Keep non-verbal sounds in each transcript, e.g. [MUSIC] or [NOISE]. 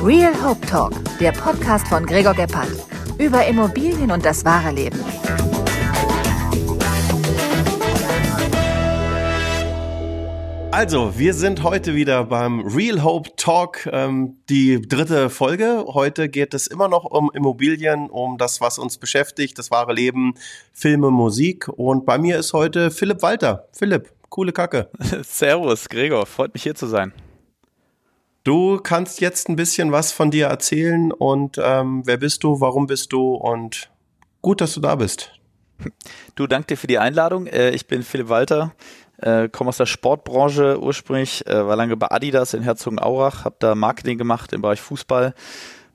Real Hope Talk, der Podcast von Gregor Gebhardt über Immobilien und das wahre Leben. Also, wir sind heute wieder beim Real Hope Talk, ähm, die dritte Folge. Heute geht es immer noch um Immobilien, um das, was uns beschäftigt, das wahre Leben, Filme, Musik. Und bei mir ist heute Philipp Walter. Philipp, coole Kacke. [LAUGHS] Servus, Gregor, freut mich hier zu sein. Du kannst jetzt ein bisschen was von dir erzählen und ähm, wer bist du, warum bist du und gut, dass du da bist. Du, danke dir für die Einladung. Äh, ich bin Philipp Walter, äh, komme aus der Sportbranche ursprünglich, äh, war lange bei Adidas in Herzogenaurach, habe da Marketing gemacht im Bereich Fußball,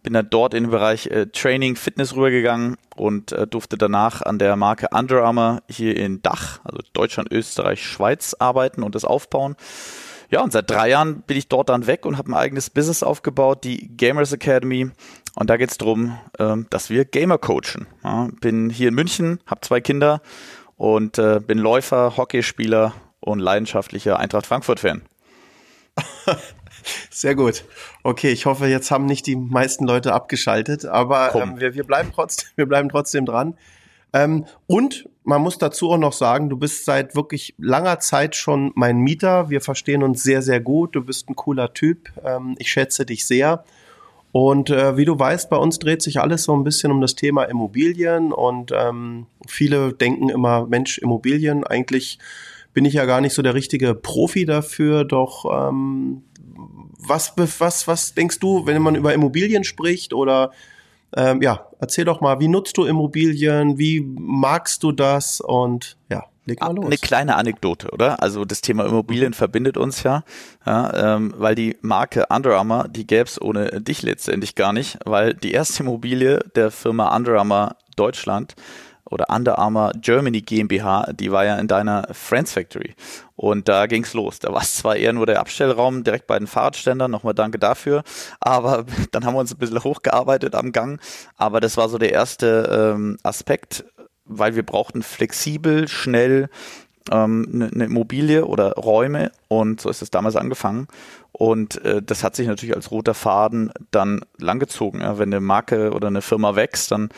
bin dann dort in den Bereich Training, Fitness rübergegangen und durfte danach an der Marke Under Armour hier in Dach, also Deutschland, Österreich, Schweiz arbeiten und das aufbauen. Ja, und seit drei Jahren bin ich dort dann weg und habe ein eigenes Business aufgebaut, die Gamers Academy. Und da geht es darum, ähm, dass wir Gamer coachen. Bin hier in München, habe zwei Kinder und äh, bin Läufer, Hockeyspieler und leidenschaftlicher Eintracht Frankfurt-Fan. [LAUGHS] Sehr gut. Okay, ich hoffe, jetzt haben nicht die meisten Leute abgeschaltet, aber ähm, wir, wir, bleiben trotzdem, [LAUGHS] wir bleiben trotzdem dran. Ähm, und man muss dazu auch noch sagen, du bist seit wirklich langer Zeit schon mein Mieter. Wir verstehen uns sehr, sehr gut. Du bist ein cooler Typ. Ähm, ich schätze dich sehr. Und äh, wie du weißt, bei uns dreht sich alles so ein bisschen um das Thema Immobilien und ähm, viele denken immer, Mensch, Immobilien, eigentlich bin ich ja gar nicht so der richtige Profi dafür, doch ähm, was, was, was denkst du, wenn man über Immobilien spricht oder ähm, ja, erzähl doch mal, wie nutzt du Immobilien, wie magst du das und ja, leg mal ah, los. Eine kleine Anekdote, oder? Also das Thema Immobilien mhm. verbindet uns ja, ja ähm, weil die Marke Under Armour, die gäbe es ohne dich letztendlich gar nicht, weil die erste Immobilie der Firma Under Armour Deutschland oder Under Armour Germany GmbH, die war ja in deiner Friends Factory. Und da ging's los. Da war es zwar eher nur der Abstellraum direkt bei den Fahrradständern, nochmal danke dafür, aber [LAUGHS] dann haben wir uns ein bisschen hochgearbeitet am Gang. Aber das war so der erste ähm, Aspekt, weil wir brauchten flexibel, schnell ähm, eine, Immobilie oder Räume und so ist es damals angefangen. Und äh, das hat sich natürlich als roter Faden dann langgezogen. Ja. Wenn eine Marke oder eine Firma wächst, dann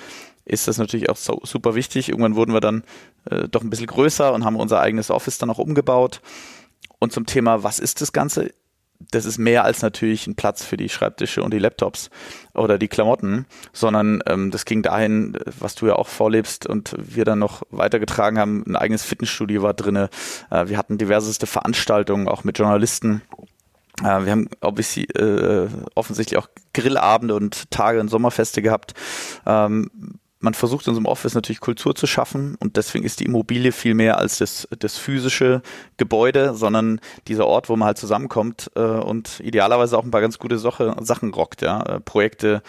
ist das natürlich auch so, super wichtig. Irgendwann wurden wir dann äh, doch ein bisschen größer und haben unser eigenes Office dann auch umgebaut. Und zum Thema, was ist das Ganze? Das ist mehr als natürlich ein Platz für die Schreibtische und die Laptops oder die Klamotten, sondern ähm, das ging dahin, was du ja auch vorlebst und wir dann noch weitergetragen haben. Ein eigenes Fitnessstudio war drinne. Äh, wir hatten diverseste Veranstaltungen, auch mit Journalisten. Äh, wir haben äh, offensichtlich auch Grillabende und Tage und Sommerfeste gehabt. Ähm, man versucht in so einem Office natürlich Kultur zu schaffen und deswegen ist die Immobilie viel mehr als das, das physische Gebäude, sondern dieser Ort, wo man halt zusammenkommt äh, und idealerweise auch ein paar ganz gute Sache, Sachen rockt, ja. Äh, Projekte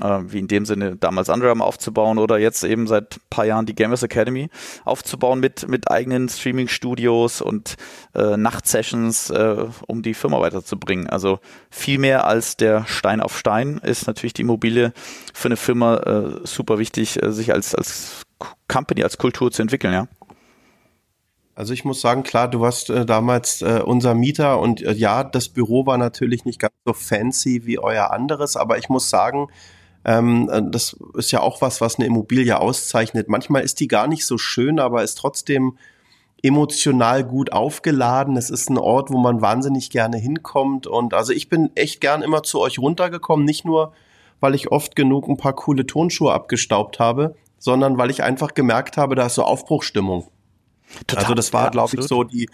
äh, wie in dem Sinne damals Under aufzubauen oder jetzt eben seit ein paar Jahren die Gamers Academy aufzubauen mit, mit eigenen Streaming-Studios und äh, Nachtsessions, äh, um die Firma weiterzubringen. Also viel mehr als der Stein auf Stein ist natürlich die Immobilie für eine Firma äh, super wichtig, äh, sich als, als Company, als Kultur zu entwickeln, ja. Also ich muss sagen, klar, du warst äh, damals äh, unser Mieter und äh, ja, das Büro war natürlich nicht ganz so fancy wie euer anderes, aber ich muss sagen, ähm, äh, das ist ja auch was, was eine Immobilie auszeichnet. Manchmal ist die gar nicht so schön, aber ist trotzdem emotional gut aufgeladen. Es ist ein Ort, wo man wahnsinnig gerne hinkommt. Und also ich bin echt gern immer zu euch runtergekommen, nicht nur, weil ich oft genug ein paar coole Tonschuhe abgestaubt habe, sondern weil ich einfach gemerkt habe, da ist so Aufbruchstimmung. Total, also das war, ja, glaube ich, so die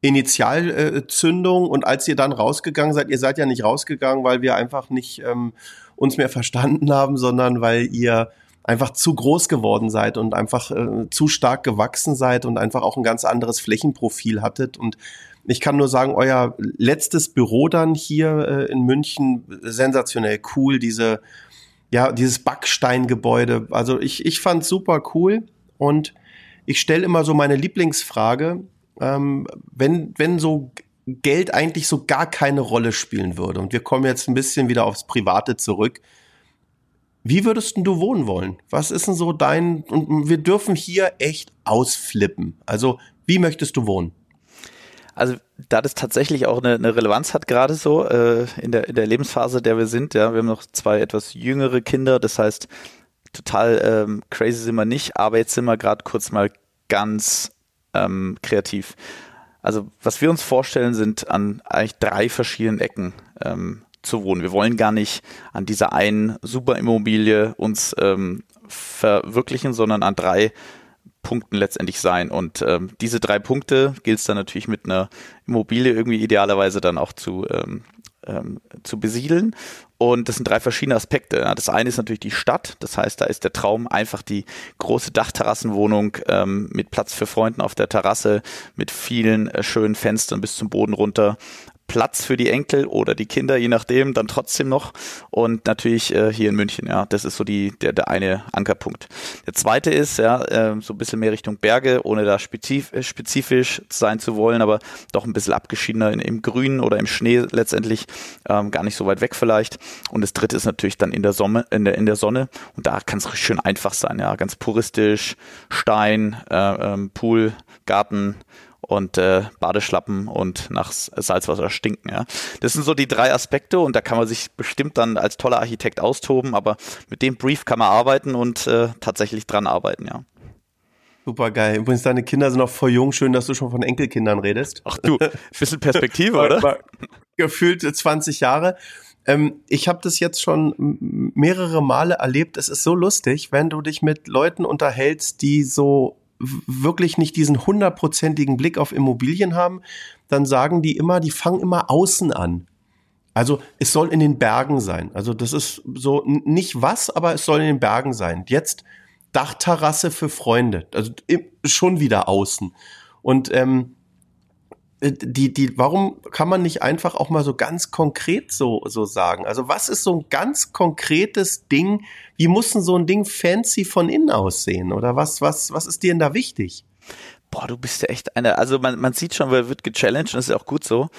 Initialzündung. Und als ihr dann rausgegangen seid, ihr seid ja nicht rausgegangen, weil wir einfach nicht ähm, uns mehr [LAUGHS] verstanden haben, sondern weil ihr einfach zu groß geworden seid und einfach äh, zu stark gewachsen seid und einfach auch ein ganz anderes Flächenprofil hattet. Und ich kann nur sagen, euer letztes Büro dann hier äh, in München, sensationell cool, diese, ja, dieses Backsteingebäude. Also ich, ich fand super cool und ich stelle immer so meine Lieblingsfrage, ähm, wenn, wenn so Geld eigentlich so gar keine Rolle spielen würde. Und wir kommen jetzt ein bisschen wieder aufs Private zurück. Wie würdest du wohnen wollen? Was ist denn so dein, und wir dürfen hier echt ausflippen. Also, wie möchtest du wohnen? Also da das tatsächlich auch eine, eine Relevanz hat, gerade so äh, in, der, in der Lebensphase, der wir sind, ja, wir haben noch zwei etwas jüngere Kinder, das heißt, total ähm, crazy sind wir nicht, aber jetzt sind wir gerade kurz mal ganz ähm, kreativ. Also was wir uns vorstellen, sind an eigentlich drei verschiedenen Ecken ähm, zu wohnen. Wir wollen gar nicht an dieser einen Superimmobilie uns ähm, verwirklichen, sondern an drei Punkten letztendlich sein. Und ähm, diese drei Punkte gilt es dann natürlich mit einer Immobilie irgendwie idealerweise dann auch zu, ähm, ähm, zu besiedeln. Und das sind drei verschiedene Aspekte. Das eine ist natürlich die Stadt. Das heißt, da ist der Traum einfach die große Dachterrassenwohnung ähm, mit Platz für Freunden auf der Terrasse, mit vielen äh, schönen Fenstern bis zum Boden runter, Platz für die Enkel oder die Kinder, je nachdem, dann trotzdem noch. Und natürlich äh, hier in München, ja, das ist so die, der, der eine Ankerpunkt. Der zweite ist, ja, äh, so ein bisschen mehr Richtung Berge, ohne da spezif äh, spezifisch sein zu wollen, aber doch ein bisschen abgeschiedener in, im Grün oder im Schnee letztendlich, ähm, gar nicht so weit weg vielleicht. Und das dritte ist natürlich dann in der Sonne, in der, in der Sonne. Und da kann es schön einfach sein, ja, ganz puristisch, Stein, äh, ähm, Pool, Garten, und äh, Badeschlappen und nach Salzwasser stinken. Ja. Das sind so die drei Aspekte und da kann man sich bestimmt dann als toller Architekt austoben, aber mit dem Brief kann man arbeiten und äh, tatsächlich dran arbeiten, ja. Super geil. Übrigens, deine Kinder sind noch voll jung. Schön, dass du schon von Enkelkindern redest. Ach du, bisschen Perspektive, [LAUGHS] oder? Gefühlt 20 Jahre. Ähm, ich habe das jetzt schon mehrere Male erlebt. Es ist so lustig, wenn du dich mit Leuten unterhältst, die so wirklich nicht diesen hundertprozentigen Blick auf Immobilien haben, dann sagen die immer, die fangen immer außen an. Also es soll in den Bergen sein. Also das ist so nicht was, aber es soll in den Bergen sein. Jetzt Dachterrasse für Freunde. Also schon wieder außen. Und ähm, äh, die, die, warum kann man nicht einfach auch mal so ganz konkret so, so sagen? Also was ist so ein ganz konkretes Ding? Wie muss denn so ein Ding fancy von innen aussehen? Oder was, was, was ist dir denn da wichtig? Boah, du bist ja echt eine, also man, man sieht schon, wer wird gechallenged und das ist auch gut so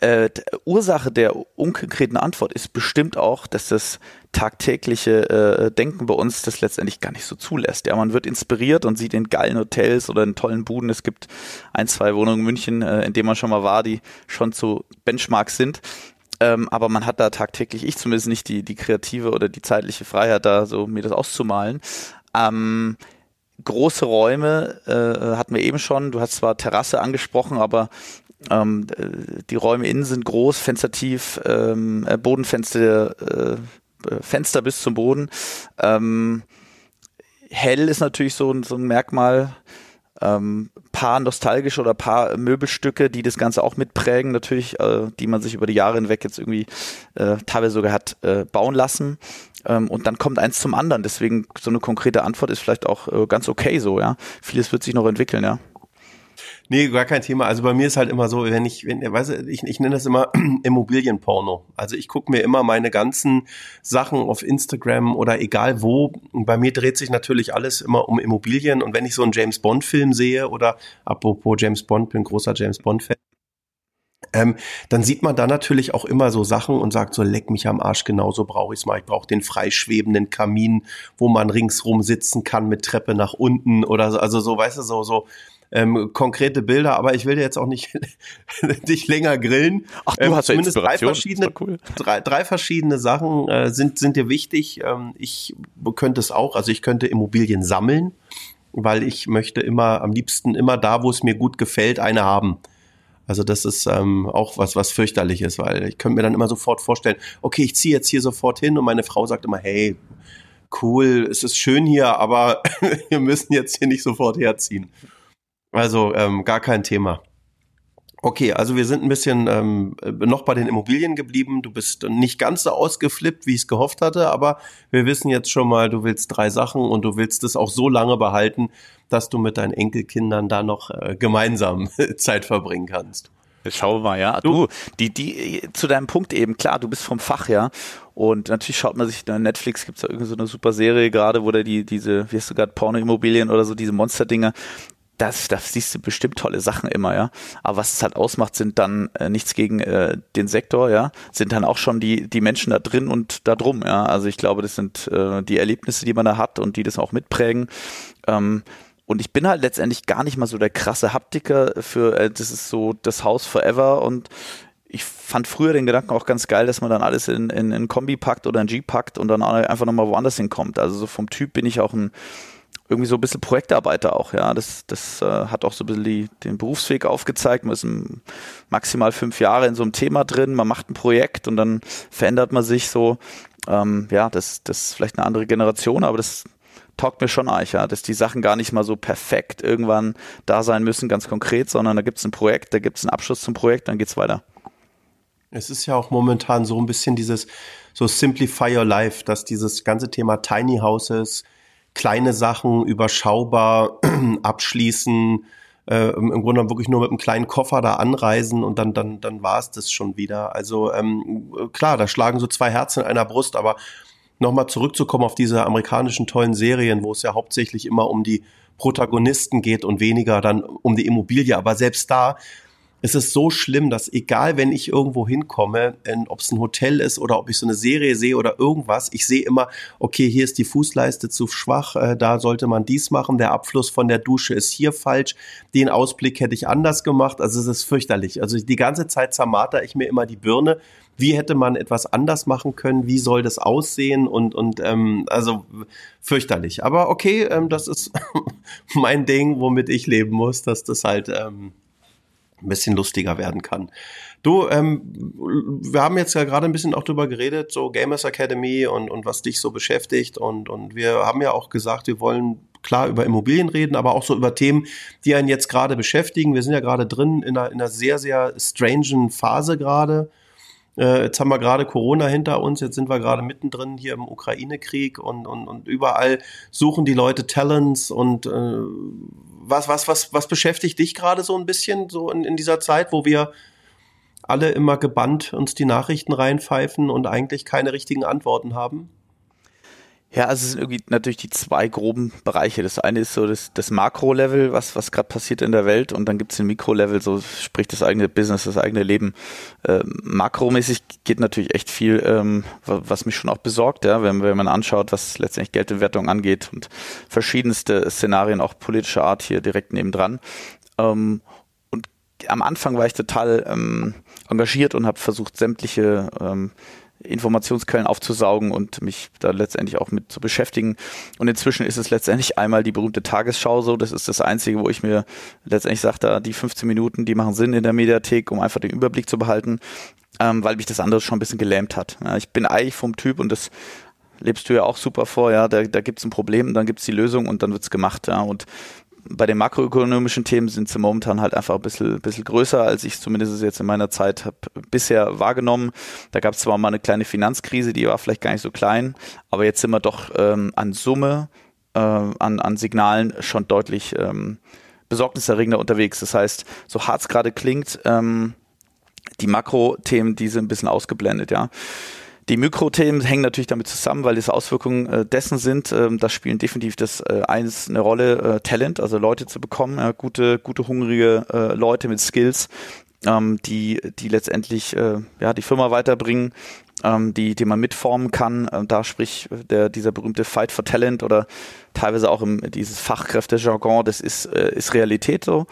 äh, Ursache der unkonkreten Antwort ist bestimmt auch, dass das tagtägliche äh, Denken bei uns das letztendlich gar nicht so zulässt. Ja, man wird inspiriert und sieht in geilen Hotels oder in tollen Buden. Es gibt ein, zwei Wohnungen in München, äh, in denen man schon mal war, die schon zu Benchmarks sind. Ähm, aber man hat da tagtäglich, ich zumindest nicht die, die kreative oder die zeitliche Freiheit, da so mir das auszumalen. Ähm, große Räume äh, hatten wir eben schon. Du hast zwar Terrasse angesprochen, aber ähm, die Räume innen sind groß, fenstertief, ähm, äh, Bodenfenster, äh, Fenster bis zum Boden. Ähm, hell ist natürlich so, so ein Merkmal. Ähm, paar nostalgische oder paar Möbelstücke, die das Ganze auch mitprägen, natürlich, äh, die man sich über die Jahre hinweg jetzt irgendwie äh, teilweise sogar hat äh, bauen lassen. Ähm, und dann kommt eins zum anderen. Deswegen so eine konkrete Antwort ist vielleicht auch äh, ganz okay so, ja. Vieles wird sich noch entwickeln, ja. Nee, gar kein Thema. Also bei mir ist halt immer so, wenn ich, wenn, weißt du, ich, ich nenne das immer [CLEARS THROAT] Immobilienporno. Also ich gucke mir immer meine ganzen Sachen auf Instagram oder egal wo. Bei mir dreht sich natürlich alles immer um Immobilien. Und wenn ich so einen James Bond-Film sehe oder apropos James Bond, bin großer James Bond-Fan, ähm, dann sieht man da natürlich auch immer so Sachen und sagt so, leck mich am Arsch, genauso brauche ich es mal. Ich brauche den freischwebenden Kamin, wo man ringsrum sitzen kann mit Treppe nach unten oder so. Also so, weißt du, so, so ähm, konkrete Bilder, aber ich will dir jetzt auch nicht [LAUGHS] dich länger grillen. Ach, du ähm, hast ja zumindest drei verschiedene, cool. drei, drei verschiedene Sachen äh, sind, sind dir wichtig. Ähm, ich könnte es auch, also ich könnte Immobilien sammeln, weil ich möchte immer am liebsten immer da, wo es mir gut gefällt, eine haben. Also das ist ähm, auch was, was fürchterlich ist, weil ich könnte mir dann immer sofort vorstellen, okay, ich ziehe jetzt hier sofort hin und meine Frau sagt immer, hey, cool, es ist schön hier, aber [LAUGHS] wir müssen jetzt hier nicht sofort herziehen. Also ähm, gar kein Thema. Okay, also wir sind ein bisschen ähm, noch bei den Immobilien geblieben. Du bist nicht ganz so ausgeflippt, wie ich es gehofft hatte, aber wir wissen jetzt schon mal, du willst drei Sachen und du willst es auch so lange behalten, dass du mit deinen Enkelkindern da noch äh, gemeinsam [LAUGHS] Zeit verbringen kannst. Schauen wir mal, ja. Du, die, die, zu deinem Punkt eben, klar, du bist vom Fach, ja. Und natürlich schaut man sich, in Netflix gibt's da irgendwie so eine super Serie gerade, wo da die, diese, wie hast du gerade, Porno-Immobilien oder so, diese Monster-Dinger, das, das siehst du bestimmt tolle Sachen immer, ja. Aber was es halt ausmacht, sind dann äh, nichts gegen äh, den Sektor, ja, sind dann auch schon die, die Menschen da drin und da drum, ja. Also ich glaube, das sind äh, die Erlebnisse, die man da hat und die das auch mitprägen. Ähm, und ich bin halt letztendlich gar nicht mal so der krasse Haptiker für, äh, das ist so das Haus forever und ich fand früher den Gedanken auch ganz geil, dass man dann alles in, in, in Kombi packt oder ein G packt und dann einfach nochmal woanders hinkommt. Also so vom Typ bin ich auch ein irgendwie so ein bisschen Projektarbeiter auch, ja. Das, das äh, hat auch so ein bisschen die, den Berufsweg aufgezeigt. Man ist maximal fünf Jahre in so einem Thema drin, man macht ein Projekt und dann verändert man sich so. Ähm, ja, das, das ist vielleicht eine andere Generation, aber das taugt mir schon eigentlich, ja, dass die Sachen gar nicht mal so perfekt irgendwann da sein müssen, ganz konkret, sondern da gibt es ein Projekt, da gibt es einen Abschluss zum Projekt, dann geht's weiter. Es ist ja auch momentan so ein bisschen dieses so Simplify Your Life, dass dieses ganze Thema Tiny Houses, kleine Sachen überschaubar [CLEARS THROAT] abschließen, äh, im Grunde wirklich nur mit einem kleinen Koffer da anreisen und dann, dann, dann war es das schon wieder. Also ähm, klar, da schlagen so zwei Herzen in einer Brust, aber nochmal zurückzukommen auf diese amerikanischen tollen Serien, wo es ja hauptsächlich immer um die Protagonisten geht und weniger dann um die Immobilie. Aber selbst da es ist so schlimm, dass egal, wenn ich irgendwo hinkomme, ob es ein Hotel ist oder ob ich so eine Serie sehe oder irgendwas, ich sehe immer, okay, hier ist die Fußleiste zu schwach, äh, da sollte man dies machen, der Abfluss von der Dusche ist hier falsch, den Ausblick hätte ich anders gemacht, also es ist fürchterlich. Also die ganze Zeit zermarter ich mir immer die Birne, wie hätte man etwas anders machen können, wie soll das aussehen und, und ähm, also fürchterlich. Aber okay, ähm, das ist [LAUGHS] mein Ding, womit ich leben muss, dass das halt... Ähm, ein bisschen lustiger werden kann. Du, ähm, wir haben jetzt ja gerade ein bisschen auch drüber geredet, so Gamers Academy und, und was dich so beschäftigt und, und wir haben ja auch gesagt, wir wollen klar über Immobilien reden, aber auch so über Themen, die einen jetzt gerade beschäftigen. Wir sind ja gerade drin in einer, in einer sehr, sehr strangen Phase gerade. Äh, jetzt haben wir gerade Corona hinter uns, jetzt sind wir gerade mittendrin hier im Ukraine-Krieg und, und, und überall suchen die Leute Talents und äh, was, was, was, was beschäftigt dich gerade so ein bisschen so in, in dieser Zeit, wo wir alle immer gebannt uns die Nachrichten reinpfeifen und eigentlich keine richtigen Antworten haben? Ja, also es sind irgendwie natürlich die zwei groben Bereiche. Das eine ist so das, das Makro-Level, was, was gerade passiert in der Welt und dann gibt es den Mikro-Level, so sprich das eigene Business, das eigene Leben. Ähm, makromäßig geht natürlich echt viel, ähm, was mich schon auch besorgt, ja, wenn, wenn man anschaut, was letztendlich Geldentwertung angeht und verschiedenste Szenarien auch politischer Art hier direkt nebendran. Ähm, und am Anfang war ich total ähm, engagiert und habe versucht, sämtliche ähm, Informationsquellen aufzusaugen und mich da letztendlich auch mit zu beschäftigen. Und inzwischen ist es letztendlich einmal die berühmte Tagesschau so. Das ist das Einzige, wo ich mir letztendlich sage, da die 15 Minuten, die machen Sinn in der Mediathek, um einfach den Überblick zu behalten, ähm, weil mich das andere schon ein bisschen gelähmt hat. Ja, ich bin eigentlich vom Typ und das lebst du ja auch super vor, ja, da, da gibt es ein Problem, dann gibt es die Lösung und dann wird's gemacht, ja. Und bei den makroökonomischen Themen sind sie momentan halt einfach ein bisschen, bisschen größer, als ich zumindest jetzt in meiner Zeit habe bisher wahrgenommen. Da gab es zwar mal eine kleine Finanzkrise, die war vielleicht gar nicht so klein, aber jetzt sind wir doch ähm, an Summe, äh, an, an Signalen schon deutlich ähm, besorgniserregender unterwegs. Das heißt, so hart es gerade klingt, ähm, die Makrothemen, die sind ein bisschen ausgeblendet, ja. Die Mikrothemen hängen natürlich damit zusammen, weil es Auswirkungen äh, dessen sind. Ähm, das spielen definitiv das äh, eins eine Rolle, äh, Talent, also Leute zu bekommen, ja, gute, gute hungrige äh, Leute mit Skills, ähm, die, die letztendlich äh, ja, die Firma weiterbringen, ähm, die, die man mitformen kann. Ähm, da sprich der, dieser berühmte Fight for Talent oder teilweise auch im, dieses Fachkräftejargon, das ist, äh, ist Realität so.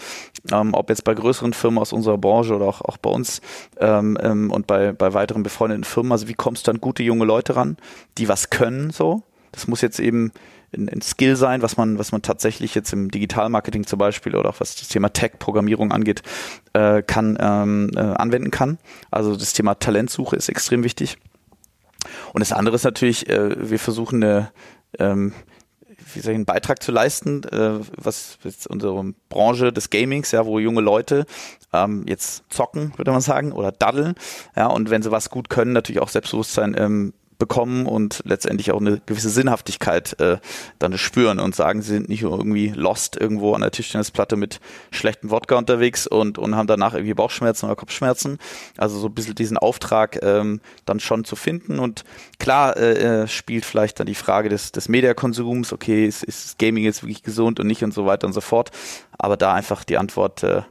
Ähm, ob jetzt bei größeren Firmen aus unserer Branche oder auch, auch bei uns ähm, ähm, und bei, bei weiteren befreundeten Firmen. Also wie kommst du an gute junge Leute ran, die was können so? Das muss jetzt eben ein, ein Skill sein, was man, was man tatsächlich jetzt im Digitalmarketing zum Beispiel oder auch was das Thema Tech-Programmierung angeht, äh, kann, ähm, äh, anwenden kann. Also das Thema Talentsuche ist extrem wichtig. Und das andere ist natürlich, äh, wir versuchen eine, ähm, wie soll ich, einen Beitrag zu leisten, äh, was jetzt unsere Branche des Gamings, ja, wo junge Leute ähm, jetzt zocken, würde man sagen, oder daddeln, ja, und wenn sie was gut können, natürlich auch Selbstbewusstsein ähm, bekommen und letztendlich auch eine gewisse Sinnhaftigkeit äh, dann spüren und sagen, sie sind nicht irgendwie lost irgendwo an der Tischtennisplatte mit schlechtem Wodka unterwegs und, und haben danach irgendwie Bauchschmerzen oder Kopfschmerzen. Also so ein bisschen diesen Auftrag ähm, dann schon zu finden. Und klar äh, äh spielt vielleicht dann die Frage des, des Mediakonsums, okay, ist, ist Gaming jetzt wirklich gesund und nicht und so weiter und so fort. Aber da einfach die Antwort äh,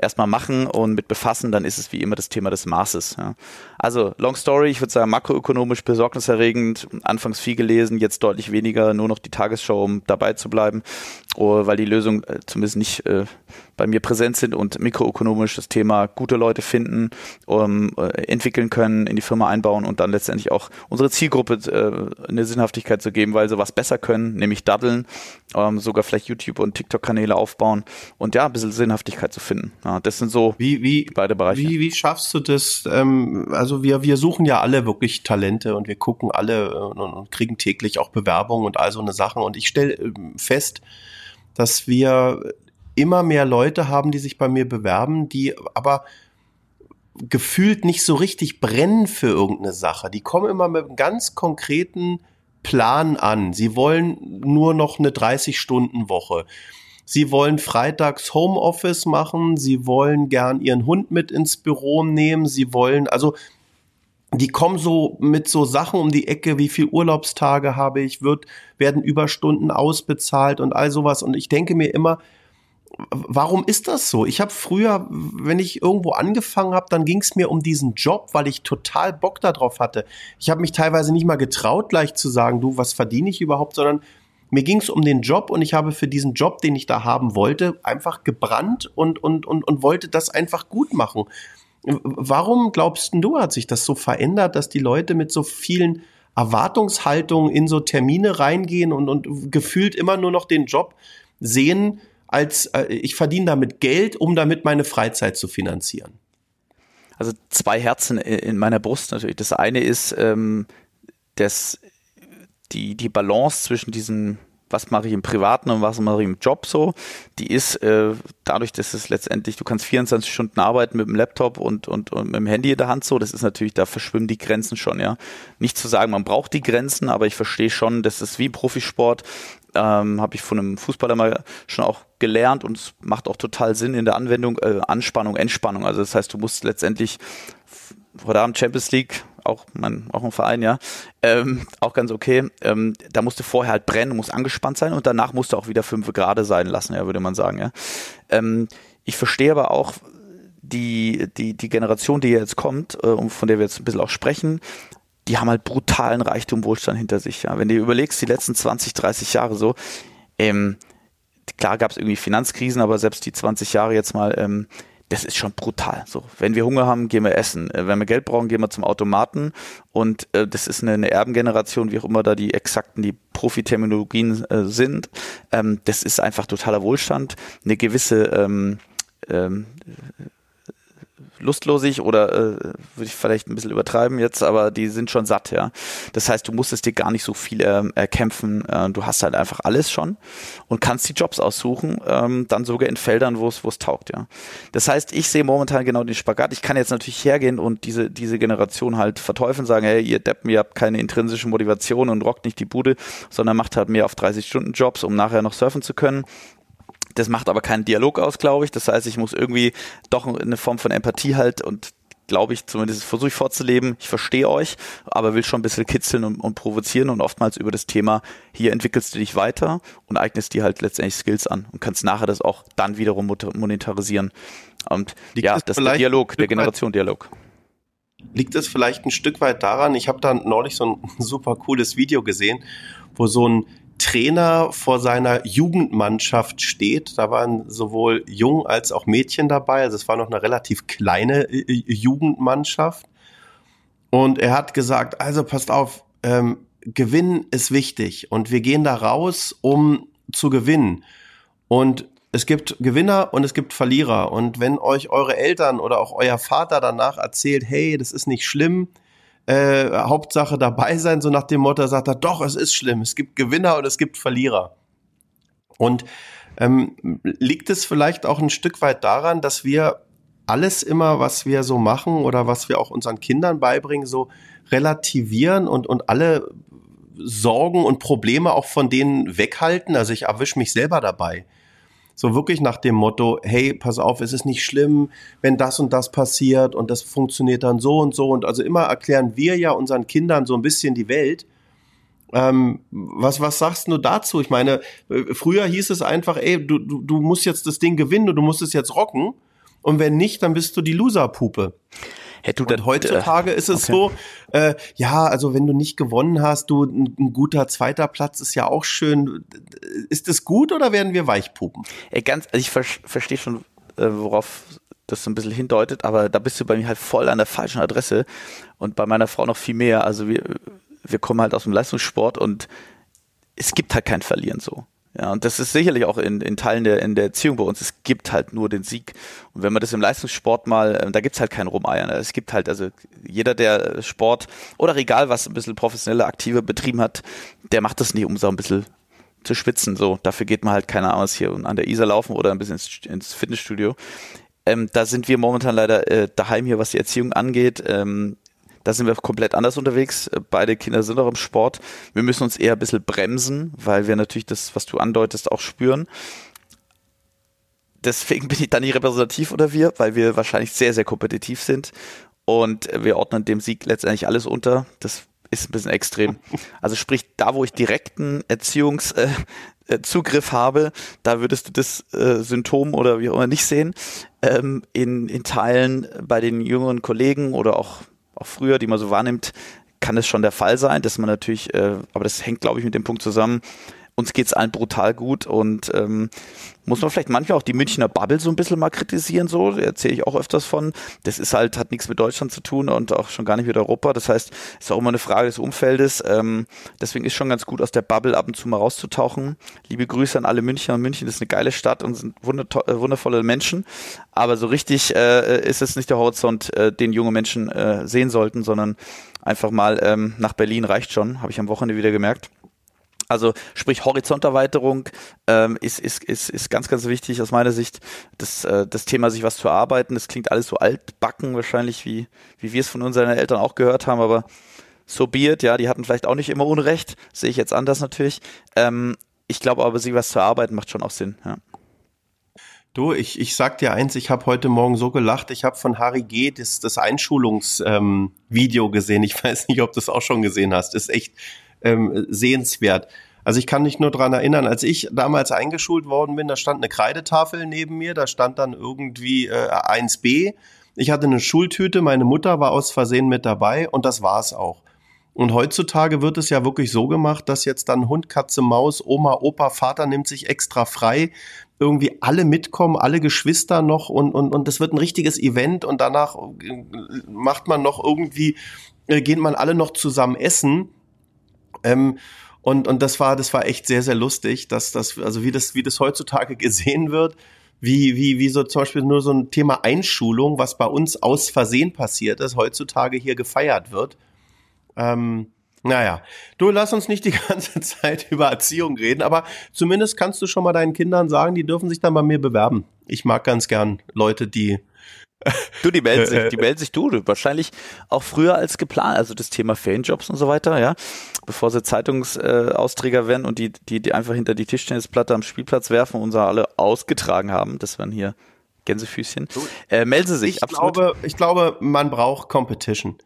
erstmal machen und mit befassen, dann ist es wie immer das Thema des Maßes. Ja. Also, long story, ich würde sagen, makroökonomisch besorgniserregend, anfangs viel gelesen, jetzt deutlich weniger, nur noch die Tagesschau, um dabei zu bleiben. oh, weil die Lösungen äh, zumindest nicht äh, bei mir präsent sind und mikroökonomisch das Thema gute Leute finden, um, äh, entwickeln können, in die Firma einbauen und dann letztendlich auch unsere Zielgruppe äh, eine Sinnhaftigkeit zu geben, weil sie was besser können, nämlich daddeln, ähm, sogar vielleicht YouTube und TikTok-Kanäle aufbauen und ja, ein bisschen Sinnhaftigkeit zu finden. Ja, das sind so wie, wie, beide Bereiche. Wie, wie schaffst du das? Ähm, also wir, wir suchen ja alle wirklich Talente und wir gucken alle äh, und, und kriegen täglich auch Bewerbungen und all so eine Sachen und ich stelle äh, fest, dass wir immer mehr Leute haben, die sich bei mir bewerben, die aber gefühlt nicht so richtig brennen für irgendeine Sache. Die kommen immer mit einem ganz konkreten Plan an. Sie wollen nur noch eine 30-Stunden-Woche. Sie wollen freitags Homeoffice machen. Sie wollen gern ihren Hund mit ins Büro nehmen. Sie wollen, also, die kommen so mit so Sachen um die Ecke, wie viel Urlaubstage habe ich, wird, werden Überstunden ausbezahlt und all sowas. Und ich denke mir immer, warum ist das so? Ich habe früher, wenn ich irgendwo angefangen habe, dann ging es mir um diesen Job, weil ich total Bock darauf hatte. Ich habe mich teilweise nicht mal getraut, gleich zu sagen, du, was verdiene ich überhaupt, sondern mir ging es um den Job und ich habe für diesen Job, den ich da haben wollte, einfach gebrannt und, und, und, und wollte das einfach gut machen. Warum glaubst du, hat sich das so verändert, dass die Leute mit so vielen Erwartungshaltungen in so Termine reingehen und, und gefühlt immer nur noch den Job sehen, als äh, ich verdiene damit Geld, um damit meine Freizeit zu finanzieren. Also zwei Herzen in meiner Brust natürlich. Das eine ist ähm, das, die, die Balance zwischen diesen was mache ich im Privaten und was mache ich im Job so, die ist äh, dadurch, dass es letztendlich, du kannst 24 Stunden arbeiten mit dem Laptop und, und, und mit dem Handy in der Hand so, das ist natürlich, da verschwimmen die Grenzen schon, ja. Nicht zu sagen, man braucht die Grenzen, aber ich verstehe schon, das ist wie Profisport, ähm, habe ich von einem Fußballer mal schon auch gelernt und es macht auch total Sinn in der Anwendung, äh, Anspannung, Entspannung. Also das heißt, du musst letztendlich heute Abend Champions League, auch, mein, auch ein Verein, ja, ähm, auch ganz okay. Ähm, da musst du vorher halt brennen, musst angespannt sein und danach musst du auch wieder fünf gerade sein lassen, ja, würde man sagen, ja. Ähm, ich verstehe aber auch die, die, die Generation, die jetzt kommt, äh, von der wir jetzt ein bisschen auch sprechen, die haben halt brutalen Reichtum, Wohlstand hinter sich. Ja. Wenn du überlegst, die letzten 20, 30 Jahre so, ähm, klar gab es irgendwie Finanzkrisen, aber selbst die 20 Jahre jetzt mal, ähm, das ist schon brutal. So, wenn wir Hunger haben, gehen wir essen. Äh, wenn wir Geld brauchen, gehen wir zum Automaten. Und äh, das ist eine, eine Erbengeneration, wie auch immer da die exakten, die Profiterminologien äh, sind. Ähm, das ist einfach totaler Wohlstand. Eine gewisse ähm, ähm, lustlosig oder äh, würde ich vielleicht ein bisschen übertreiben jetzt, aber die sind schon satt, ja. Das heißt, du musstest dir gar nicht so viel ähm, erkämpfen. Äh, du hast halt einfach alles schon und kannst die Jobs aussuchen, ähm, dann sogar in Feldern, wo es wo es taugt, ja. Das heißt, ich sehe momentan genau den Spagat. Ich kann jetzt natürlich hergehen und diese diese Generation halt verteufeln, sagen, hey, ihr Deppen, ihr habt keine intrinsische Motivation und rockt nicht die Bude, sondern macht halt mehr auf 30 Stunden Jobs, um nachher noch surfen zu können das macht aber keinen Dialog aus, glaube ich. Das heißt, ich muss irgendwie doch eine Form von Empathie halt und glaube ich, zumindest versuche ich vorzuleben, ich verstehe euch, aber will schon ein bisschen kitzeln und, und, provozieren und oftmals über das Thema, hier entwickelst du dich weiter und eignest dir halt letztendlich Skills an und kannst nachher das auch dann wiederum monetarisieren. Und Liegt ja, das ist der Dialog, der Generation-Dialog. Liegt es vielleicht ein Stück weit daran, ich habe da neulich so ein [LAUGHS] super cooles Video gesehen, wo so ein Trainer vor seiner Jugendmannschaft steht. Da waren sowohl Jungen als auch Mädchen dabei. Also es war noch eine relativ kleine äh, äh, Jugendmannschaft. Und er hat gesagt, also passt auf, ähm, Gewinnen ist wichtig und wir gehen da raus, um zu gewinnen. Und es gibt Gewinner und es gibt Verlierer. Und wenn euch eure Eltern oder auch euer Vater danach erzählt, hey, das ist nicht schlimm, äh, Hauptsache dabei sein, so nach dem Motto sagt er, doch, es ist schlimm, es gibt Gewinner und es gibt Verlierer. Und ähm, liegt es vielleicht auch ein Stück weit daran, dass wir alles immer, was wir so machen oder was wir auch unseren Kindern beibringen, so relativieren und, und alle Sorgen und Probleme auch von denen weghalten. Also ich erwische mich selber dabei so wirklich nach dem Motto, hey, pass auf, es ist nicht schlimm, wenn das und das passiert und das funktioniert dann so und so. Und also immer erklären wir ja unseren Kindern so ein bisschen die Welt. Ähm, was, was sagst du dazu? Ich meine, äh, früher hieß es einfach, ey, du, du, du musst jetzt das Ding gewinnen und du musst es jetzt rocken. Und wenn nicht, dann bist du die Loserpuppe. Hey, du, und heutzutage äh, ist es okay. so, äh, ja, also wenn du nicht gewonnen hast, du ein, ein, guter zweiter Platz ist ja auch schön. Ist das gut oder werden wir Weichpupen? Ey, ganz, also ich ver verstehe schon, äh, worauf das so ein bisschen hindeutet, aber da bist du bei mir halt voll an der falschen Adresse und bei meiner Frau noch viel mehr. Also wir, wir kommen halt aus dem Leistungssport und es gibt halt kein Verlieren so. Ja, und das ist sicherlich auch in, in Teilen der, in der Erziehung bei uns. Es gibt halt nur den Sieg. Und wenn man das im Leistungssport mal, äh, da gibt's halt kein Rumeiern. Es gibt halt, also jeder, der Sport oder egal was ein bisschen professionelle, aktive betrieben hat, der macht das nicht, um so ein bisschen zu schwitzen. So, dafür geht man halt keine Ahnung hier an der Isar laufen oder ein bisschen ins, ins Fitnessstudio. Ähm, da sind wir momentan leider äh, daheim hier, was die Erziehung angeht. Ähm, da sind wir komplett anders unterwegs. Beide Kinder sind auch im Sport. Wir müssen uns eher ein bisschen bremsen, weil wir natürlich das, was du andeutest, auch spüren. Deswegen [LAUGHS] bin ich da nicht repräsentativ oder wir, weil wir wahrscheinlich sehr, sehr kompetitiv sind. Und wir ordnen dem Sieg letztendlich alles unter. Das ist ein bisschen extrem. [LAUGHS] Also sprich, da wo ich direkten Erziehungszugriff äh, habe, da würdest du das äh, Symptom oder wie auch immer nicht sehen. Ähm, in, in Teilen bei den jüngeren Kollegen oder auch auch früher, die man so wahrnimmt, kann es schon der Fall sein, dass man natürlich, äh, aber das hängt, glaube ich, mit dem Punkt zusammen, uns geht's allen brutal gut und ähm, muss man vielleicht manchmal auch die Münchner Bubble so ein bisschen mal kritisieren, so, erzähle ich auch öfters von. Das ist halt, hat nichts mit Deutschland zu tun und auch schon gar nicht mit Europa. Das heißt, ist auch immer eine Frage des Umfeldes. Ähm, deswegen ist schon ganz gut, aus der Bubble ab und zu mal rauszutauchen. Liebe Grüße an alle Münchner. München ist eine geile Stadt und sind äh, wundervolle Menschen. Aber so richtig äh, ist es nicht der Horizont, äh, den junge Menschen äh, sehen sollten, sondern einfach mal ähm, nach Berlin reicht schon, habe ich am Wochenende wieder gemerkt. Also sprich Horizonterweiterung ähm, ist, ist, ist, ist ganz, ganz wichtig aus meiner Sicht. Das, äh, das Thema, sich was zu erarbeiten, das klingt alles so altbacken wahrscheinlich, wie, wie wir es von unseren Eltern auch gehört haben, aber so be it, ja, die hatten vielleicht auch nicht immer Unrecht, sehe ich jetzt anders natürlich. Ähm, ich glaube aber, sich was zu erarbeiten macht schon auch Sinn, ja. Du, ich, ich sag dir eins, ich habe heute Morgen so gelacht, ich habe von Harry G. das, das Einschulungsvideo ähm, gesehen. Ich weiß nicht, ob du es auch schon gesehen hast. Ist echt ähm, sehenswert. Also ich kann mich nur dran erinnern, als ich damals eingeschult worden bin, da stand eine Kreidetafel neben mir, da stand dann irgendwie äh, 1b. Ich hatte eine Schultüte, meine Mutter war aus Versehen mit dabei und das war's auch. Und heutzutage wird es ja wirklich so gemacht, dass jetzt dann Hund, Katze, Maus, Oma, Opa, Vater nimmt sich extra frei, irgendwie alle mitkommen, alle Geschwister noch und, und, und das wird ein richtiges Event und danach äh, macht man noch irgendwie, äh, geht man alle noch zusammen essen ähm, und, und das war, das war echt sehr, sehr lustig, dass das, also wie das, wie das heutzutage [LAUGHS] gesehen wird, wie, wie, wie so zum Beispiel nur so ein Thema Einschulung, was bei uns aus Versehen passiert ist, heutzutage hier gefeiert wird. Ähm, naja, du lass uns nicht die [LAUGHS] ganze Zeit über Erziehung reden, aber zumindest kannst du schon mal deinen Kindern sagen, die dürfen sich dann bei mir bewerben. Ich mag ganz gern Leute, die Du, die melden sich, [LAUGHS] die melden sich du, wahrscheinlich auch früher als geplant, also das Thema Ferienjobs und so weiter, ja, bevor sie Zeitungsausträger äh, werden und die, die, die einfach hinter die Tischtennisplatte am Spielplatz werfen und uns alle ausgetragen haben, das waren hier Gänsefüßchen. Äh, melden sie sich, ich absolut. Glaube, ich glaube, man braucht Competition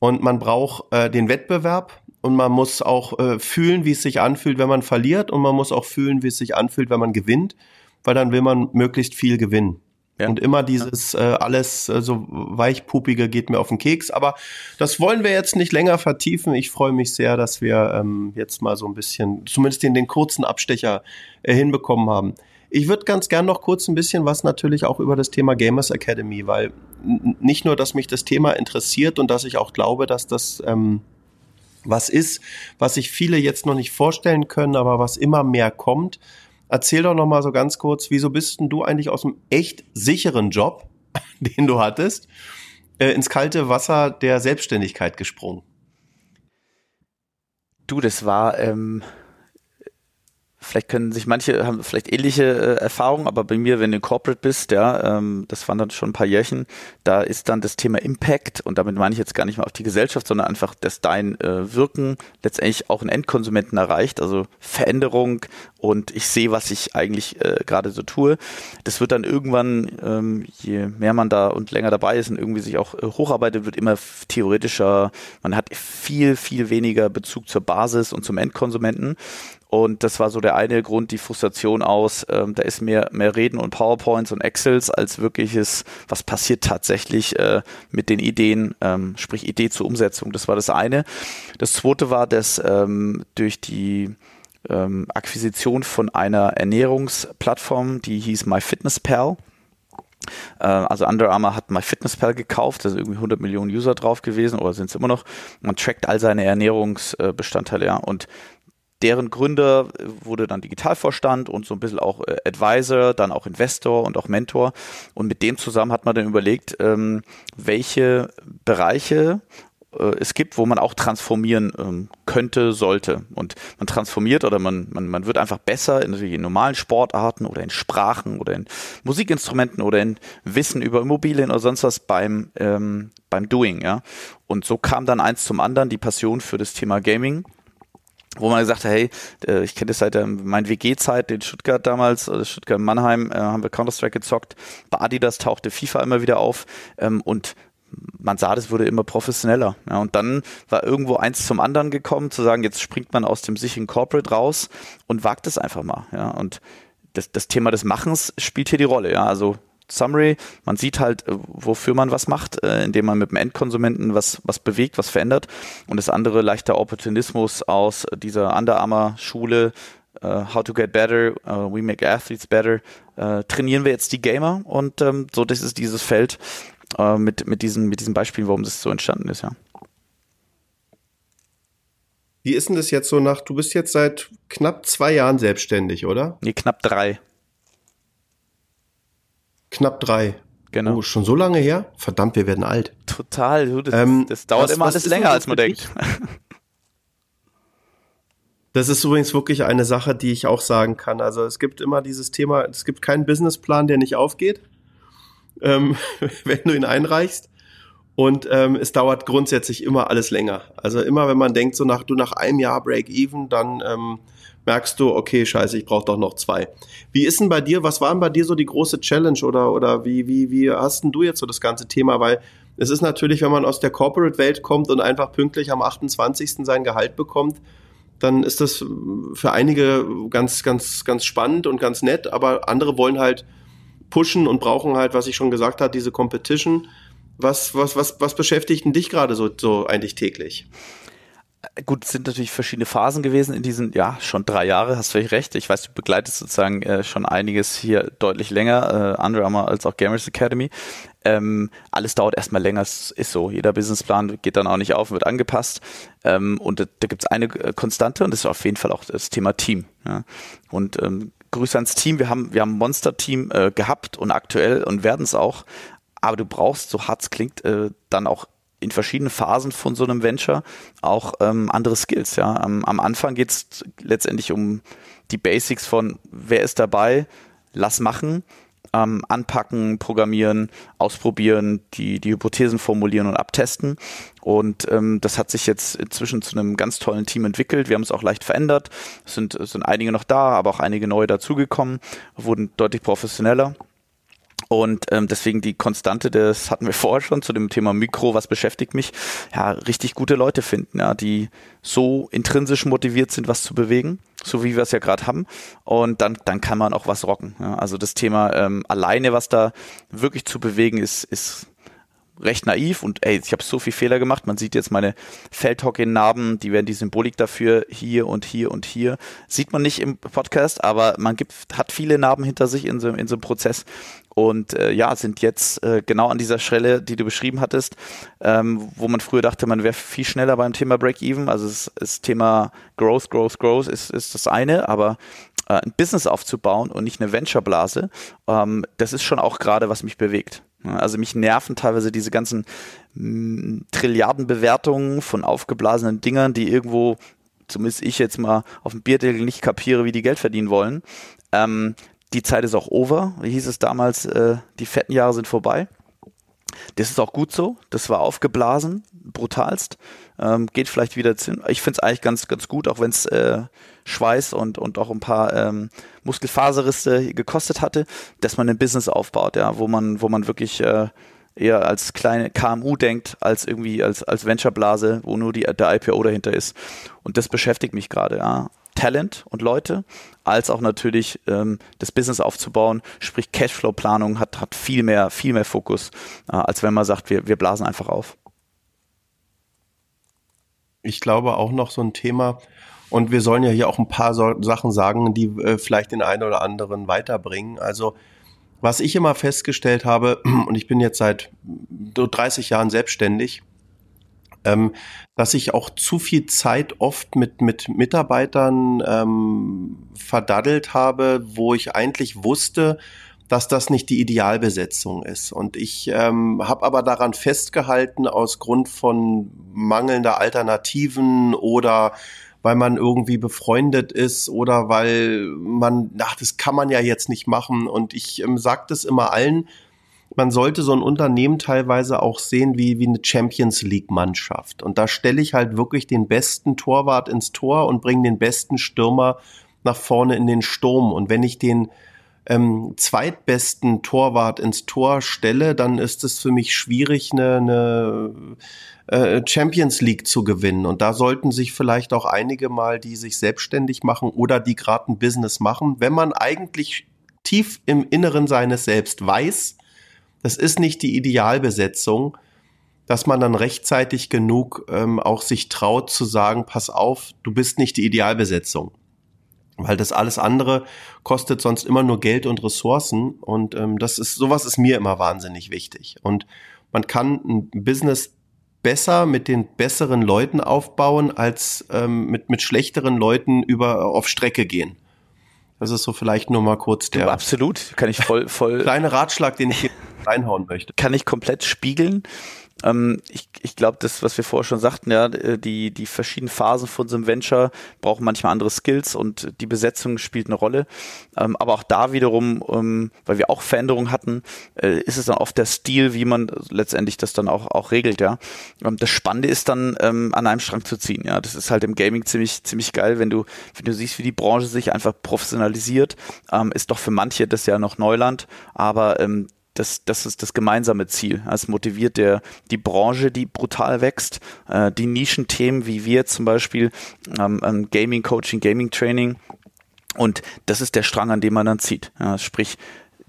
und man braucht äh, den Wettbewerb und man muss auch äh, fühlen, wie es sich anfühlt, wenn man verliert und man muss auch fühlen, wie es sich anfühlt, wenn man gewinnt, weil dann will man möglichst viel gewinnen. Ja. Und immer dieses äh, alles äh, so weichpupige geht mir auf den Keks. Aber das wollen wir jetzt nicht länger vertiefen. Ich freue mich sehr, dass wir ähm, jetzt mal so ein bisschen, zumindest den, den kurzen Abstecher äh, hinbekommen haben. Ich würde ganz gern noch kurz ein bisschen was natürlich auch über das Thema Gamers Academy, weil nicht nur, dass mich das Thema interessiert und dass ich auch glaube, dass das ähm, was ist, was sich viele jetzt noch nicht vorstellen können, aber was immer mehr kommt Erzähl doch noch mal so ganz kurz, wieso bist denn du eigentlich aus einem echt sicheren Job, [LAUGHS] den du hattest, äh, ins kalte Wasser der Selbstständigkeit gesprungen? Du, das war ähm, vielleicht können sich manche haben vielleicht ähnliche äh, Erfahrungen, aber bei mir, wenn du Corporate bist, ja, ähm, das waren dann schon ein paar Jährchen, da ist dann das Thema Impact und damit meine ich jetzt gar nicht mal auf die Gesellschaft, sondern einfach, dass dein äh, Wirken letztendlich auch einen Endkonsumenten erreicht, also Veränderung und ich sehe, was ich eigentlich äh, gerade so tue. Das wird dann irgendwann, ähm, je mehr man da und länger dabei ist und irgendwie sich auch äh, hocharbeitet, wird immer theoretischer. Man hat viel, viel weniger Bezug zur Basis und zum Endkonsumenten Und das war so der eine Grund, die Frustration aus, ähm, da ist mehr, mehr Reden und PowerPoints und Excels als wirkliches, was passiert tatsächlich äh, mit den Ideen, ähm, sprich Idee zur Umsetzung. Das war das eine. Das zweite war, dass ähm, durch die ähm, Akquisition von einer Ernährungsplattform, die hieß MyFitnessPal, äh, also Under Armour hat MyFitnessPal gekauft, da sind irgendwie 100 Millionen User drauf gewesen oder sind es immer noch. Man trackt all seine Ernährungsbestandteile, ja. Und deren Gründer wurde dann Digitalvorstand und so ein bisschen auch äh, Advisor, dann auch Investor und auch Mentor. Und mit dem zusammen hat man dann überlegt, ähm, welche Bereiche äh, es gibt, wo man auch transformieren ähm, könnte, sollte. Und man transformiert oder man, man, man wird einfach besser in, in normalen Sportarten oder in Sprachen oder in Musikinstrumenten oder in Wissen über Immobilien oder sonst was beim, ähm, beim Doing, ja. Und so kam dann eins zum anderen die Passion für das Thema Gaming wo man gesagt hat, hey, äh, ich kenne das seit meiner WG-Zeit, den Stuttgart damals, also Stuttgart Mannheim, äh, haben wir Counter-Strike gezockt. Bei Adidas tauchte FIFA immer wieder auf ähm, und man sah, das wurde immer professioneller. Ja, und dann war irgendwo eins zum anderen gekommen, zu sagen, jetzt springt man aus dem sicheren Corporate raus und wagt es einfach mal. Ja, und das, das Thema des Machens spielt hier die Rolle. Ja, also Summary. Man sieht halt, äh, wofür man was macht, äh, indem man mit dem Endkonsumenten was, was bewegt, was verändert. Und das andere leichter Opportunismus aus dieser Under Armour Schule, uh, How to Get Better, uh, We Make Athletes Better, uh, trainieren wir jetzt die Gamer und ähm, so das ist dieses Feld mit, mit, diesen, mit diesen Beispielen, warum das so entstanden ist, ja. Wie ist denn das jetzt so nach, du bist jetzt seit knapp zwei Jahren selbstständig, oder? Nee, knapp drei. Knapp drei. Genau. Oh, schon so lange her? Verdammt, wir werden alt. Total. Du, das, ähm, das dauert was, immer alles länger, als man denkt. [LAUGHS] Das ist übrigens wirklich eine Sache, die ich auch sagen kann. Also es gibt immer dieses Thema, es gibt keinen Businessplan, der nicht aufgeht, ähm, [LAUGHS] wenn du ihn einreichst. Und ähm, es dauert grundsätzlich immer alles länger. Also immer, wenn man denkt, so nach du nach einem Jahr Break-Even, dann ähm, merkst du, okay, scheiße, ich brauche doch noch zwei. Wie ist denn bei dir, was war denn bei dir so die große Challenge oder, oder wie, wie, wie hast denn du jetzt so das ganze Thema? Weil es ist natürlich, wenn man aus der Corporate-Welt kommt und einfach pünktlich am 28. sein Gehalt bekommt, dann ist das für einige ganz, ganz, ganz spannend und ganz nett, aber andere wollen halt pushen und brauchen halt, was ich schon gesagt habe, diese Competition. Was, was, was, was beschäftigt denn dich gerade so, so eigentlich täglich? Gut, es sind natürlich verschiedene Phasen gewesen in diesen, ja, schon drei Jahre, hast völlig recht. Ich weiß, du begleitest sozusagen äh, schon einiges hier deutlich länger, äh, Under Armour als auch Gamers Academy. Ähm, alles dauert erstmal länger, es ist so. Jeder Businessplan geht dann auch nicht auf, wird angepasst. Ähm, und da, da gibt es eine äh, Konstante und das ist auf jeden Fall auch das Thema Team. Ja. Und ähm, Grüße ans Team. Wir haben, wir haben ein Monster-Team äh, gehabt und aktuell und werden es auch. Aber du brauchst, so hart es klingt, äh, dann auch in verschiedenen Phasen von so einem Venture auch ähm, andere Skills. Ja, am, am Anfang geht es letztendlich um die Basics von wer ist dabei, lass machen, ähm, anpacken, programmieren, ausprobieren, die die Hypothesen formulieren und abtesten. Und ähm, das hat sich jetzt inzwischen zu einem ganz tollen Team entwickelt. Wir haben es auch leicht verändert. Es sind, es sind einige noch da, aber auch einige neue dazugekommen, wurden deutlich professioneller. Und ähm, deswegen die Konstante, das hatten wir [LAUGHS] vorher schon zu dem Thema Mikro, was beschäftigt mich, ja, richtig gute Leute finden, ja, die so intrinsisch motiviert sind, was zu bewegen, so wie wir es ja gerade haben. Und dann, dann kann man auch was rocken. Ja. Also das Thema ähm, alleine, was da wirklich zu bewegen ist, ist recht naiv und ey, ich habe so viel Fehler gemacht. Man sieht jetzt meine Feldhockey-Narben, die werden die Symbolik dafür hier und hier und hier. Sieht man nicht im Podcast, aber man gibt, hat viele Narben hinter sich in so, in so einem Prozess und äh, ja, sind jetzt äh, genau an dieser Stelle, die du beschrieben hattest, ähm, wo man früher dachte, man wäre viel schneller beim Thema Break-Even. Also das, das Thema Growth, Growth, Growth ist, ist das eine, aber äh, ein Business aufzubauen und nicht eine Venture-Blase, ähm, das ist schon auch gerade, was mich bewegt. Also mich nerven teilweise diese ganzen mm, Trilliardenbewertungen von aufgeblasenen Dingern, die irgendwo, zumindest ich jetzt mal auf dem Bierdeckel nicht kapiere, wie die Geld verdienen wollen. Ähm, die Zeit ist auch over, wie hieß es damals, äh, die fetten Jahre sind vorbei. Das ist auch gut so. Das war aufgeblasen, brutalst. Ähm, geht vielleicht wieder zu. Ich finde es eigentlich ganz, ganz gut, auch wenn es äh, Schweiß und, und auch ein paar ähm, Muskelfaserrisse gekostet hatte, dass man ein Business aufbaut, ja, wo man, wo man wirklich äh, eher als kleine KMU denkt, als irgendwie als, als Venture-Blase, wo nur die, der IPO dahinter ist. Und das beschäftigt mich gerade, ja. Talent und Leute, als auch natürlich ähm, das Business aufzubauen, sprich Cashflow-Planung hat, hat viel mehr, viel mehr Fokus, äh, als wenn man sagt, wir, wir blasen einfach auf. Ich glaube auch noch so ein Thema, und wir sollen ja hier auch ein paar so Sachen sagen, die äh, vielleicht den einen oder anderen weiterbringen. Also was ich immer festgestellt habe, [CLEARS THROAT] und ich bin jetzt seit 30 Jahren selbstständig, ähm, dass ich auch zu viel Zeit oft mit, mit Mitarbeitern ähm, verdaddelt habe, wo ich eigentlich wusste, dass das nicht die Idealbesetzung ist. Und ich ähm, habe aber daran festgehalten, aus Grund von mangelnder Alternativen oder weil man irgendwie befreundet ist oder weil man, ach, das kann man ja jetzt nicht machen. Und ich ähm, sage das immer allen, man sollte so ein Unternehmen teilweise auch sehen wie, wie eine Champions League Mannschaft. Und da stelle ich halt wirklich den besten Torwart ins Tor und bringe den besten Stürmer nach vorne in den Sturm. Und wenn ich den ähm, zweitbesten Torwart ins Tor stelle, dann ist es für mich schwierig, eine, eine äh, Champions League zu gewinnen. Und da sollten sich vielleicht auch einige mal, die sich selbstständig machen oder die gerade ein Business machen, wenn man eigentlich tief im Inneren seines Selbst weiß, das ist nicht die Idealbesetzung, dass man dann rechtzeitig genug ähm, auch sich traut zu sagen, pass auf, du bist nicht die Idealbesetzung. Weil das alles andere kostet sonst immer nur Geld und Ressourcen. Und ähm, das ist, sowas ist mir immer wahnsinnig wichtig. Und man kann ein Business besser mit den besseren Leuten aufbauen, als ähm, mit, mit schlechteren Leuten über auf Strecke gehen. Das ist so vielleicht nur mal kurz der. Du, absolut, kann ich voll, voll. [LAUGHS] kleine Ratschlag, den ich hier reinhauen möchte. Kann ich komplett spiegeln. Ähm, ich ich glaube, das, was wir vorher schon sagten, ja, äh, die, die verschiedenen Phasen von so einem Venture brauchen manchmal andere Skills und die Besetzung spielt eine Rolle. Ähm, aber auch da wiederum, ähm, weil wir auch Veränderungen hatten, äh, ist es dann oft der Stil, wie man letztendlich das dann auch, auch regelt, ja. Ähm, das Spannende ist dann, ähm, an einem Strang zu ziehen, ja. Das ist halt im Gaming ziemlich, ziemlich geil, wenn du, wenn du siehst, wie die Branche sich einfach professionalisiert, ähm, ist doch für manche das ja noch Neuland, aber das, das ist das gemeinsame Ziel. Es motiviert der, die Branche, die brutal wächst, äh, die Nischenthemen wie wir zum Beispiel ähm, Gaming Coaching, Gaming Training. Und das ist der Strang, an dem man dann zieht. Ja, sprich,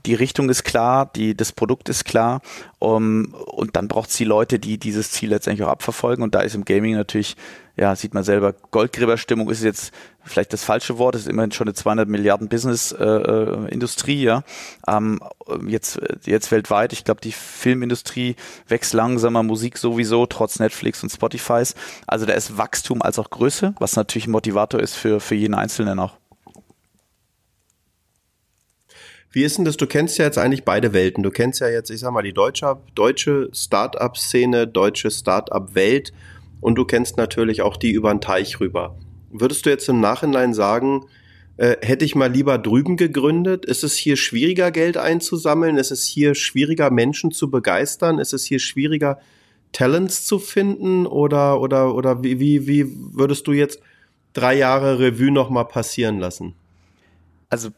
die Richtung ist klar, die, das Produkt ist klar um, und dann braucht es die Leute, die dieses Ziel letztendlich auch abverfolgen. Und da ist im Gaming natürlich, ja, sieht man selber, Goldgräberstimmung ist jetzt vielleicht das falsche Wort, es ist immerhin schon eine 200 Milliarden Business-Industrie, äh, ja, ähm, jetzt, jetzt weltweit, ich glaube, die Filmindustrie wächst langsamer, Musik sowieso, trotz Netflix und Spotifys, also da ist Wachstum als auch Größe, was natürlich ein Motivator ist für, für jeden Einzelnen auch. Wie ist denn das? Du kennst ja jetzt eigentlich beide Welten. Du kennst ja jetzt, ich sag mal, die deutsche, deutsche Start-up-Szene, deutsche Start-up-Welt und du kennst natürlich auch die über den Teich rüber. Würdest du jetzt im Nachhinein sagen, äh, hätte ich mal lieber drüben gegründet? Ist es hier schwieriger, Geld einzusammeln? Ist es hier schwieriger, Menschen zu begeistern? Ist es hier schwieriger, Talents zu finden? Oder, oder, oder wie, wie, wie würdest du jetzt drei Jahre Revue nochmal passieren lassen? Also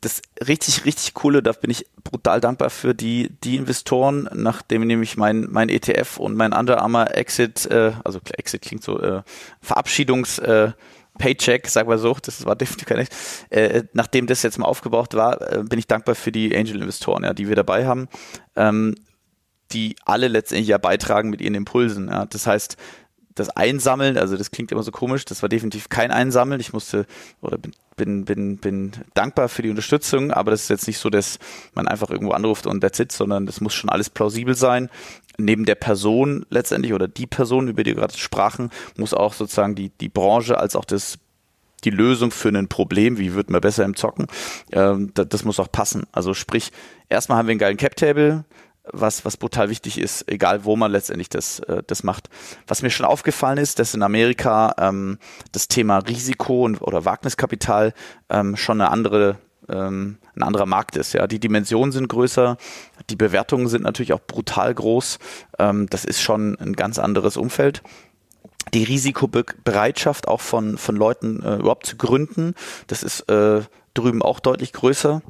das richtig, richtig coole, da bin ich brutal dankbar für die, die Investoren, nachdem nämlich mein, mein ETF und mein Under Armour Exit, äh, also Exit klingt so, äh, Verabschiedungs, äh, Paycheck, sag mal so, das war definitiv kein äh, nachdem das jetzt mal aufgebraucht war, äh, bin ich dankbar für die Angel-Investoren, ja, die wir dabei haben, ähm, die alle letztendlich ja beitragen mit ihren Impulsen. Ja. Das heißt, das Einsammeln, also das klingt immer so komisch, das war definitiv kein Einsammeln. Ich musste oder bin, bin, bin, bin dankbar für die Unterstützung, aber das ist jetzt nicht so, dass man einfach irgendwo anruft und that's it, sondern das muss schon alles plausibel sein. Neben der Person letztendlich oder die Person, über die wir gerade sprachen, muss auch sozusagen die, die Branche als auch das die Lösung für ein Problem, wie wird man besser im Zocken, ähm, das, das muss auch passen. Also sprich, erstmal haben wir einen geilen Cap-Table, was, was brutal wichtig ist, egal wo man letztendlich das, äh, das macht. Was mir schon aufgefallen ist, dass in Amerika ähm, das Thema Risiko und, oder Wagniskapital ähm, schon eine andere, ähm, ein anderer Markt ist. Ja, die Dimensionen sind größer, die Bewertungen sind natürlich auch brutal groß. Ähm, das ist schon ein ganz anderes Umfeld die Risikobereitschaft auch von, von Leuten äh, überhaupt zu gründen, das ist äh, drüben auch deutlich größer.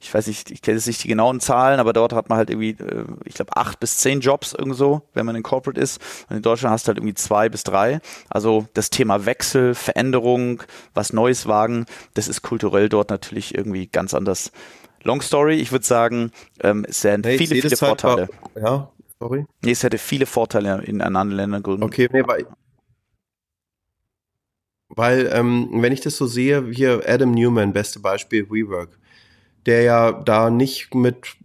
Ich weiß nicht, ich kenne jetzt nicht die genauen Zahlen, aber dort hat man halt irgendwie, äh, ich glaube, acht bis zehn Jobs irgendwo, wenn man in Corporate ist. Und in Deutschland hast du halt irgendwie zwei bis drei. Also das Thema Wechsel, Veränderung, was Neues wagen, das ist kulturell dort natürlich irgendwie ganz anders. Long Story, ich würde sagen, ähm, es sind hey, viele, viele Vorteile. War, ja, sorry. Nee, es hätte viele Vorteile in anderen Ländern gründen. Okay, nee, weil weil, ähm, wenn ich das so sehe, hier Adam Newman, beste Beispiel, WeWork, der ja da nicht mit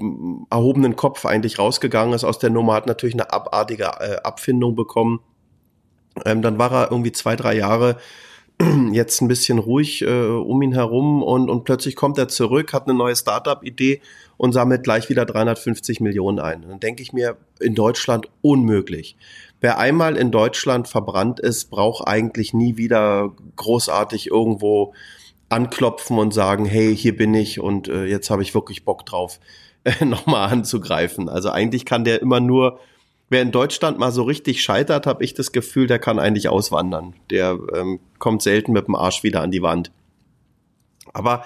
erhobenen Kopf eigentlich rausgegangen ist aus der Nummer, hat natürlich eine abartige äh, Abfindung bekommen. Ähm, dann war er irgendwie zwei, drei Jahre [CLEARS THROAT] jetzt ein bisschen ruhig äh, um ihn herum und, und plötzlich kommt er zurück, hat eine neue Startup-Idee und sammelt gleich wieder 350 Millionen ein. Dann denke ich mir, in Deutschland unmöglich wer einmal in Deutschland verbrannt ist, braucht eigentlich nie wieder großartig irgendwo anklopfen und sagen, hey, hier bin ich und äh, jetzt habe ich wirklich Bock drauf, [LAUGHS] äh, nochmal anzugreifen. Also eigentlich kann der immer nur, wer in Deutschland mal so richtig scheitert, habe ich das Gefühl, der kann eigentlich auswandern. Der ähm, kommt selten mit dem Arsch wieder an die Wand. Aber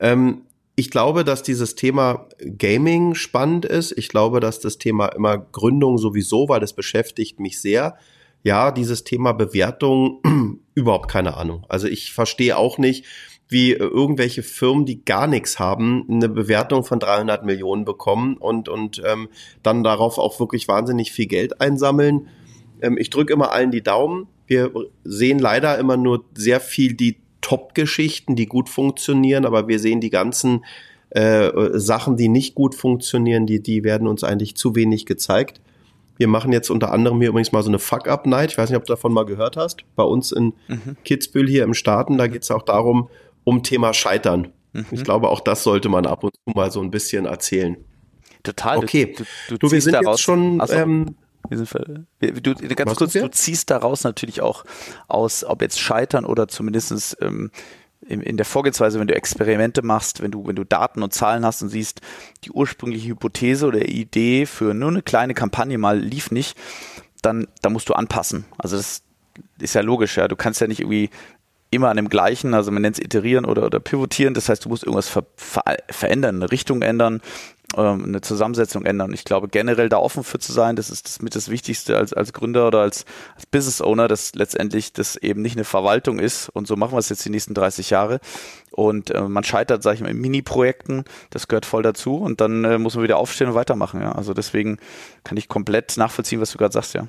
ähm, ich glaube, dass dieses Thema Gaming spannend ist. Ich glaube, dass das Thema immer Gründung sowieso, weil das beschäftigt mich sehr. Ja, dieses Thema Bewertung, [CLEARS THROAT] überhaupt keine Ahnung. Also ich verstehe auch nicht, wie irgendwelche Firmen, die gar nichts haben, eine Bewertung von 300 Millionen bekommen und, und ähm, dann darauf auch wirklich wahnsinnig viel Geld einsammeln. Ähm, ich drücke immer allen die Daumen. Wir sehen leider immer nur sehr viel die Top-Geschichten, die gut funktionieren, aber wir sehen die ganzen äh, Sachen, die nicht gut funktionieren, die, die werden uns eigentlich zu wenig gezeigt. Wir machen jetzt unter anderem hier übrigens mal so eine Fuck-Up-Night. Ich weiß nicht, ob du davon mal gehört hast. Bei uns in mhm. Kitzbühel hier im Staaten, da geht es auch darum, um Thema Scheitern. Mhm. Ich glaube, auch das sollte man ab und zu mal so ein bisschen erzählen. Total. Okay. Du, du, du wir sind jetzt schon. So. Ähm, Du, ganz kurz, du ziehst daraus natürlich auch aus, ob jetzt Scheitern oder zumindest ähm, in, in der Vorgehensweise, wenn du Experimente machst, wenn du, wenn du Daten und Zahlen hast und siehst, die ursprüngliche Hypothese oder Idee für nur eine kleine Kampagne mal lief nicht, dann, dann musst du anpassen. Also das ist ja logisch, ja. Du kannst ja nicht irgendwie immer an dem gleichen, also man nennt es iterieren oder, oder pivotieren, das heißt, du musst irgendwas ver ver verändern, eine Richtung ändern, ähm, eine Zusammensetzung ändern. Ich glaube, generell da offen für zu sein, das ist das mit das Wichtigste als, als Gründer oder als, als Business Owner, dass letztendlich das eben nicht eine Verwaltung ist. Und so machen wir es jetzt die nächsten 30 Jahre. Und äh, man scheitert, sage ich mal, in Mini-Projekten, das gehört voll dazu. Und dann äh, muss man wieder aufstehen und weitermachen. Ja. Also deswegen kann ich komplett nachvollziehen, was du gerade sagst, ja.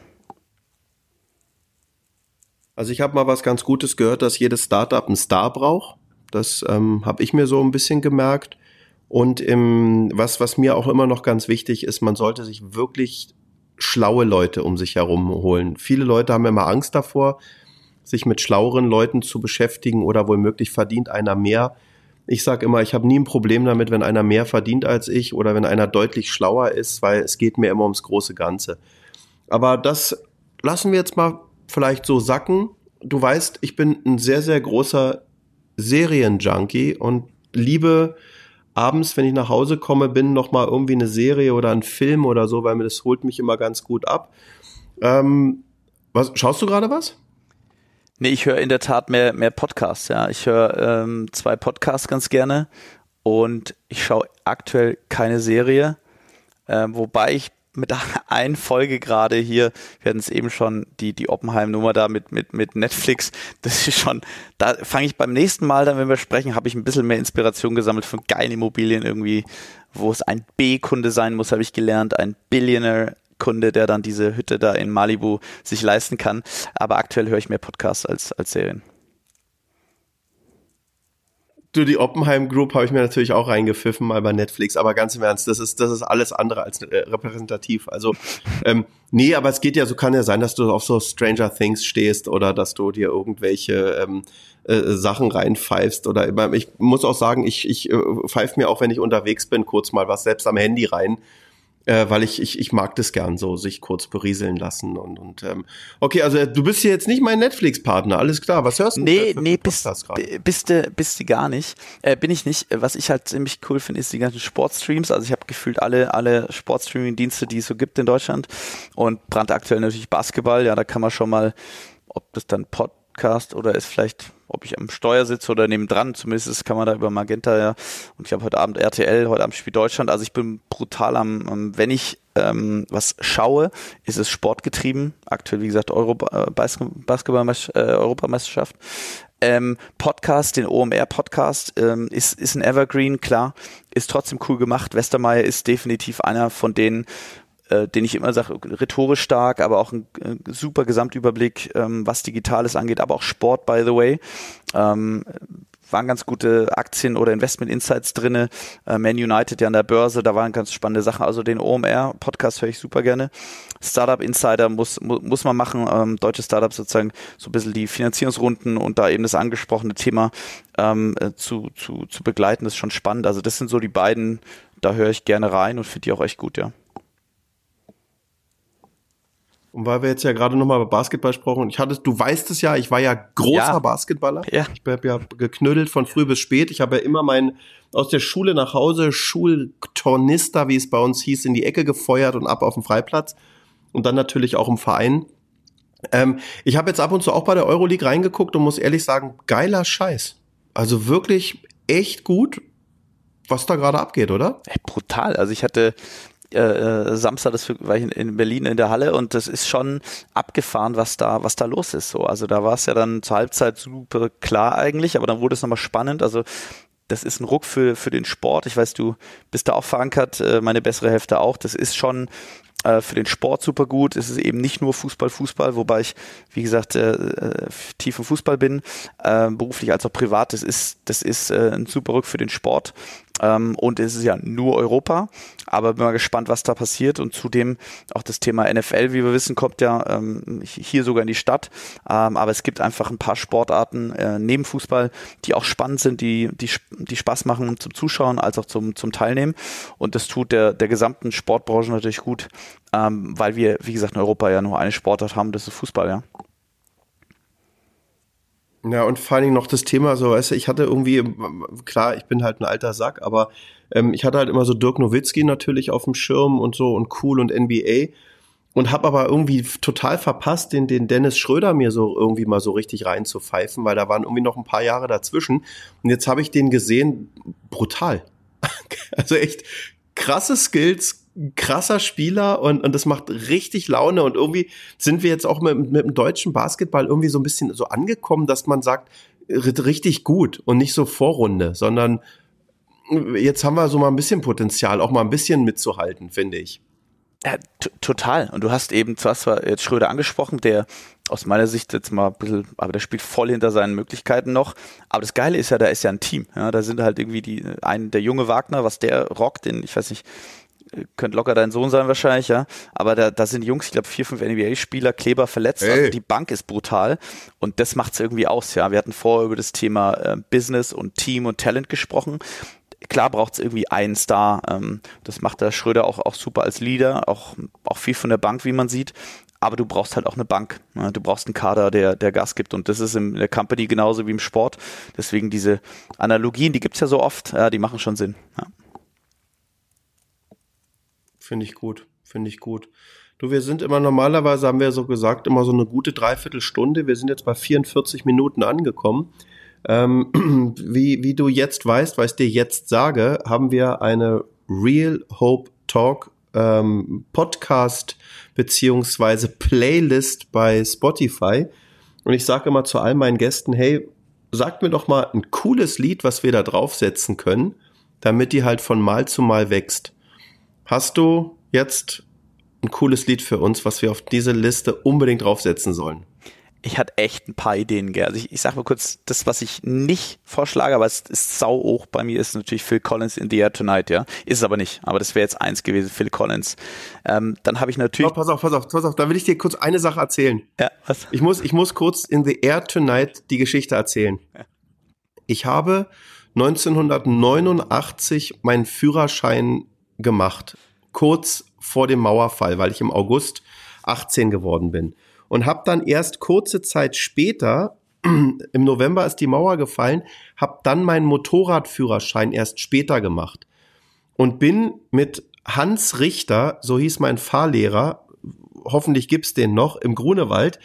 Also ich habe mal was ganz Gutes gehört, dass jedes Startup einen Star braucht. Das ähm, habe ich mir so ein bisschen gemerkt. Und im, was, was mir auch immer noch ganz wichtig ist, man sollte sich wirklich schlaue Leute um sich herum holen. Viele Leute haben immer Angst davor, sich mit schlaueren Leuten zu beschäftigen oder womöglich verdient einer mehr. Ich sage immer, ich habe nie ein Problem damit, wenn einer mehr verdient als ich oder wenn einer deutlich schlauer ist, weil es geht mir immer ums große Ganze. Aber das lassen wir jetzt mal vielleicht so sacken. Du weißt, ich bin ein sehr, sehr großer Serienjunkie und liebe abends, wenn ich nach Hause komme, bin noch mal irgendwie eine Serie oder ein Film oder so, weil mir das holt mich immer ganz gut ab. Ähm, was, schaust du gerade was? Nee, ich höre in der Tat mehr, mehr Podcasts, ja. Ich höre ähm, zwei Podcasts ganz gerne und ich schaue aktuell keine Serie, äh, wobei ich mit einer [LAUGHS] Folge gerade hier, wir hatten es eben schon, die, die Oppenheim-Nummer da mit, mit, mit Netflix, das ist schon, da fange ich beim nächsten Mal dann, wenn wir sprechen, habe ich ein bisschen mehr Inspiration gesammelt von geilen Immobilien irgendwie, wo es ein B-Kunde sein muss, habe ich gelernt, ein Billionaire Kunde, der dann diese Hütte da in Malibu sich leisten kann. Aber aktuell höre ich mehr Podcasts als, als Serien. Du, die Oppenheim Group habe ich mir natürlich auch reingepfiffen, mal bei Netflix, aber ganz im Ernst, das ist, das ist alles andere als äh, repräsentativ. Also, ähm, nee, aber es geht ja, so kann ja sein, dass du auf so Stranger Things stehst oder dass du dir irgendwelche ähm, äh, Sachen reinpfeifst oder ich muss auch sagen, ich, ich äh, pfeife mir auch, wenn ich unterwegs bin, kurz mal was selbst am Handy rein äh, weil ich, ich, ich mag das gern so, sich kurz berieseln lassen und, und ähm, okay, also du bist hier jetzt nicht mein Netflix-Partner, alles klar, was hörst du? Nee, nee, bist, bist, du, bist du gar nicht, äh, bin ich nicht. Was ich halt ziemlich cool finde, ist die ganzen Sportstreams, also ich habe gefühlt alle, alle Sportstreaming-Dienste, die es so gibt in Deutschland und brandaktuell natürlich Basketball, ja, da kann man schon mal, ob das dann Podcast oder ist vielleicht ob ich am Steuer sitze oder nebendran, zumindest kann man da über Magenta ja. Und ich habe heute Abend RTL, heute Abend spielt Deutschland. Also ich bin brutal am, am wenn ich ähm, was schaue, ist es sportgetrieben. Aktuell, wie gesagt, Europa, äh, Basketball, äh, Europameisterschaft. Ähm, Podcast, den OMR-Podcast, ähm, ist, ist ein Evergreen, klar, ist trotzdem cool gemacht. Westermeier ist definitiv einer von denen, äh, den ich immer sage, rhetorisch stark, aber auch ein äh, super Gesamtüberblick, ähm, was Digitales angeht, aber auch Sport, by the way. Ähm, waren ganz gute Aktien oder Investment Insights drinne. Äh, Man United ja an der Börse, da waren ganz spannende Sachen. Also den OMR Podcast höre ich super gerne. Startup Insider muss mu muss man machen. Ähm, deutsche Startups sozusagen so ein bisschen die Finanzierungsrunden und da eben das angesprochene Thema ähm, äh, zu, zu, zu begleiten, das ist schon spannend. Also das sind so die beiden, da höre ich gerne rein und finde die auch echt gut, ja. Und weil wir jetzt ja gerade nochmal über Basketball gesprochen, ich hatte, du weißt es ja, ich war ja großer ja. Basketballer. Ja. Ich habe ja geknüttelt von früh bis spät. Ich habe ja immer mein aus der Schule nach Hause Schultornister, wie es bei uns hieß, in die Ecke gefeuert und ab auf den Freiplatz. Und dann natürlich auch im Verein. Ähm, ich habe jetzt ab und zu auch bei der Euroleague reingeguckt und muss ehrlich sagen, geiler Scheiß. Also wirklich echt gut, was da gerade abgeht, oder? Hey, brutal. Also ich hatte äh, äh, Samstag, das war ich in Berlin in der Halle und das ist schon abgefahren, was da, was da los ist. So, also da war es ja dann zur Halbzeit super klar eigentlich, aber dann wurde es nochmal spannend. Also das ist ein Ruck für, für den Sport. Ich weiß, du bist da auch verankert, äh, meine bessere Hälfte auch. Das ist schon äh, für den Sport super gut. Es ist eben nicht nur Fußball, Fußball, wobei ich, wie gesagt, tief im Fußball bin, beruflich als auch privat. Das ist, das ist ein super Rück für den Sport. Ähm, und es ist ja nur Europa. Aber bin mal gespannt, was da passiert. Und zudem auch das Thema NFL, wie wir wissen, kommt ja ähm, hier sogar in die Stadt. Ähm, aber es gibt einfach ein paar Sportarten äh, neben Fußball, die auch spannend sind, die, die, die Spaß machen zum Zuschauen als auch zum, zum Teilnehmen. Und das tut der, der gesamten Sportbranche natürlich gut, ähm, weil wir, wie gesagt, in Europa ja nur eine Sportart haben, das ist Fußball, ja. Ja, und vor allen Dingen noch das Thema, so, weißt du, ich hatte irgendwie, klar, ich bin halt ein alter Sack, aber ähm, ich hatte halt immer so Dirk Nowitzki natürlich auf dem Schirm und so und cool und NBA und habe aber irgendwie total verpasst, den, den Dennis Schröder mir so irgendwie mal so richtig reinzupfeifen, weil da waren irgendwie noch ein paar Jahre dazwischen. Und jetzt habe ich den gesehen, brutal. [LAUGHS] also echt krasse Skills, krasser Spieler und, und das macht richtig Laune und irgendwie sind wir jetzt auch mit, mit dem deutschen Basketball irgendwie so ein bisschen so angekommen, dass man sagt, richtig gut und nicht so Vorrunde, sondern jetzt haben wir so mal ein bisschen Potenzial, auch mal ein bisschen mitzuhalten, finde ich. Ja, total. Und du hast eben zwar jetzt Schröder angesprochen, der aus meiner Sicht jetzt mal ein bisschen, aber der spielt voll hinter seinen Möglichkeiten noch. Aber das Geile ist ja, da ist ja ein Team. Ja, da sind halt irgendwie die, ein, der junge Wagner, was der rockt, den, ich weiß nicht, könnte locker dein Sohn sein wahrscheinlich, ja. Aber da, da sind Jungs, ich glaube vier, fünf NBA-Spieler, Kleber verletzt. Hey. Also die Bank ist brutal und das macht's irgendwie aus, ja. Wir hatten vorher über das Thema äh, Business und Team und Talent gesprochen. Klar braucht's irgendwie einen Star. Ähm, das macht der Schröder auch, auch super als Leader, auch, auch viel von der Bank, wie man sieht. Aber du brauchst halt auch eine Bank. Ne? Du brauchst einen Kader, der, der Gas gibt. Und das ist in der Company genauso wie im Sport. Deswegen diese Analogien, die gibt's ja so oft, ja, die machen schon Sinn. Ja. Finde ich gut. Finde ich gut. Du, wir sind immer normalerweise, haben wir so gesagt, immer so eine gute Dreiviertelstunde. Wir sind jetzt bei 44 Minuten angekommen. Ähm, [CLEARS THROAT] wie, wie du jetzt weißt, weil ich dir jetzt sage, haben wir eine Real Hope Talk ähm, Podcast beziehungsweise Playlist bei Spotify. Und ich sage immer zu all meinen Gästen, hey, sagt mir doch mal ein cooles Lied, was wir da draufsetzen können, damit die halt von Mal zu Mal wächst. Hast du jetzt ein cooles Lied für uns, was wir auf diese Liste unbedingt draufsetzen sollen? ich hatte echt ein paar Ideen, gell. Also ich, ich sag mal kurz, das, was ich nicht vorschlage, aber es ist sau hoch bei mir, ist natürlich Phil Collins in the Air Tonight, ja. Ist es aber nicht. Aber das wäre jetzt eins gewesen, Phil Collins. Ähm, dann habe ich natürlich. Oh, pass auf, pass auf, pass auf, da will ich dir kurz eine Sache erzählen. Ja, was? Ich muss, ich muss kurz in the Air Tonight die Geschichte erzählen. Ja. Ich habe 1989 meinen Führerschein gemacht. Kurz vor dem Mauerfall, weil ich im August 18 geworden bin und habe dann erst kurze Zeit später, [CLEARS THROAT] im November ist die Mauer gefallen, habe dann meinen Motorradführerschein erst später gemacht und bin mit Hans Richter, so hieß mein Fahrlehrer, hoffentlich gibt's den noch, im Grunewald,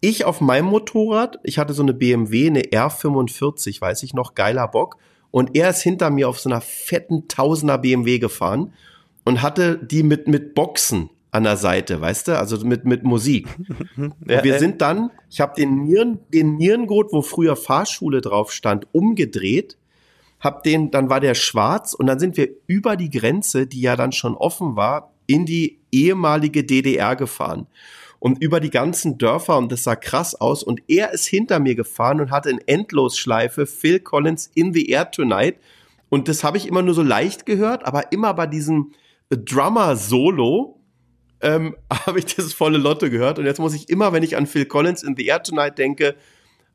ich auf meinem Motorrad, ich hatte so eine BMW, eine R45, weiß ich noch, geiler Bock. Und er ist hinter mir auf so einer fetten Tausender BMW gefahren und hatte die mit, mit Boxen an der Seite, weißt du, also mit, mit Musik. [LAUGHS] ja, wir sind dann, ich habe den, Nieren, den Nierengurt, wo früher Fahrschule drauf stand, umgedreht, hab den, dann war der schwarz und dann sind wir über die Grenze, die ja dann schon offen war, in die ehemalige DDR gefahren und über die ganzen Dörfer und das sah krass aus und er ist hinter mir gefahren und hatte in Endlosschleife Phil Collins in the Air Tonight und das habe ich immer nur so leicht gehört, aber immer bei diesem Drummer Solo ähm, [LAUGHS] habe ich das volle Lotte gehört. Und jetzt muss ich immer, wenn ich an Phil Collins in The Air Tonight denke,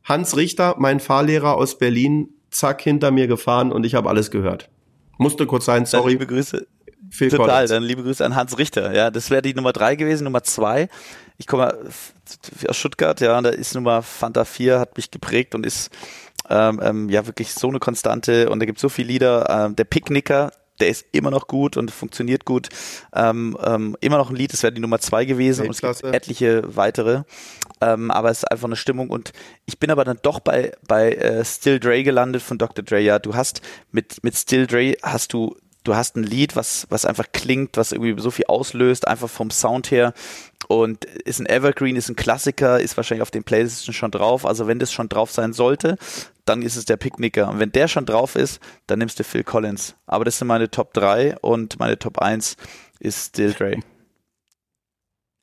Hans Richter, mein Fahrlehrer aus Berlin, zack, hinter mir gefahren und ich habe alles gehört. Musste kurz sein, sorry. Dann liebe Grüße. Phil Total, Collins. dann liebe Grüße an Hans Richter. Ja, das wäre die Nummer drei gewesen, Nummer zwei. Ich komme aus Stuttgart, ja, und da ist Nummer Fanta 4, hat mich geprägt und ist ähm, ähm, ja wirklich so eine Konstante und da gibt so viele Lieder. Ähm, der Picknicker, der ist immer noch gut und funktioniert gut. Ähm, ähm, immer noch ein Lied, das wäre die Nummer zwei gewesen und es gibt etliche weitere. Ähm, aber es ist einfach eine Stimmung und ich bin aber dann doch bei, bei äh, Still Dre gelandet von Dr. Dre. Ja, du hast mit, mit Still Dre hast du du hast ein Lied, was, was einfach klingt, was irgendwie so viel auslöst, einfach vom Sound her und ist ein Evergreen, ist ein Klassiker, ist wahrscheinlich auf den Playlisten schon drauf. Also wenn das schon drauf sein sollte, dann ist es der Picknicker. Und wenn der schon drauf ist, dann nimmst du Phil Collins. Aber das sind meine Top 3 und meine Top 1 ist Still Dre.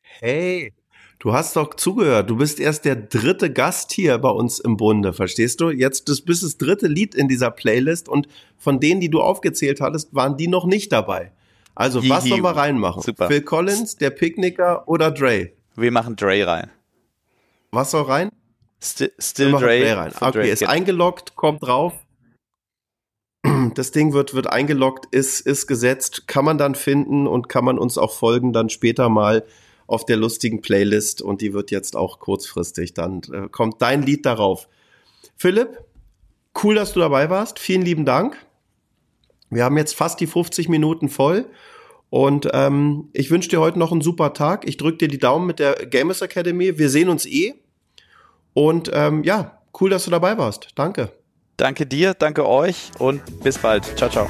Hey, du hast doch zugehört. Du bist erst der dritte Gast hier bei uns im Bunde, verstehst du? Jetzt das bist das dritte Lied in dieser Playlist und von denen, die du aufgezählt hattest, waren die noch nicht dabei. Also, was sollen wir reinmachen? Super. Phil Collins, der Picknicker oder Dre? Wir machen Dre rein. Was soll rein? St still Dre. Dre rein. Okay, Dre. ist eingeloggt, kommt drauf. [CLEARS THROAT] Das Ding wird, wird eingeloggt, ist, ist gesetzt, kann man dann finden und kann man uns auch folgen dann später mal auf der lustigen Playlist und die wird jetzt auch kurzfristig. Dann äh, kommt dein Lied darauf. Philipp, cool, dass du dabei warst. Vielen lieben Dank. Wir haben jetzt fast die 50 Minuten voll. Und ähm, ich wünsche dir heute noch einen super Tag. Ich drücke dir die Daumen mit der Gamers Academy. Wir sehen uns eh. Und ähm, ja, cool, dass du dabei warst. Danke. Danke dir, danke euch und bis bald. Ciao, ciao.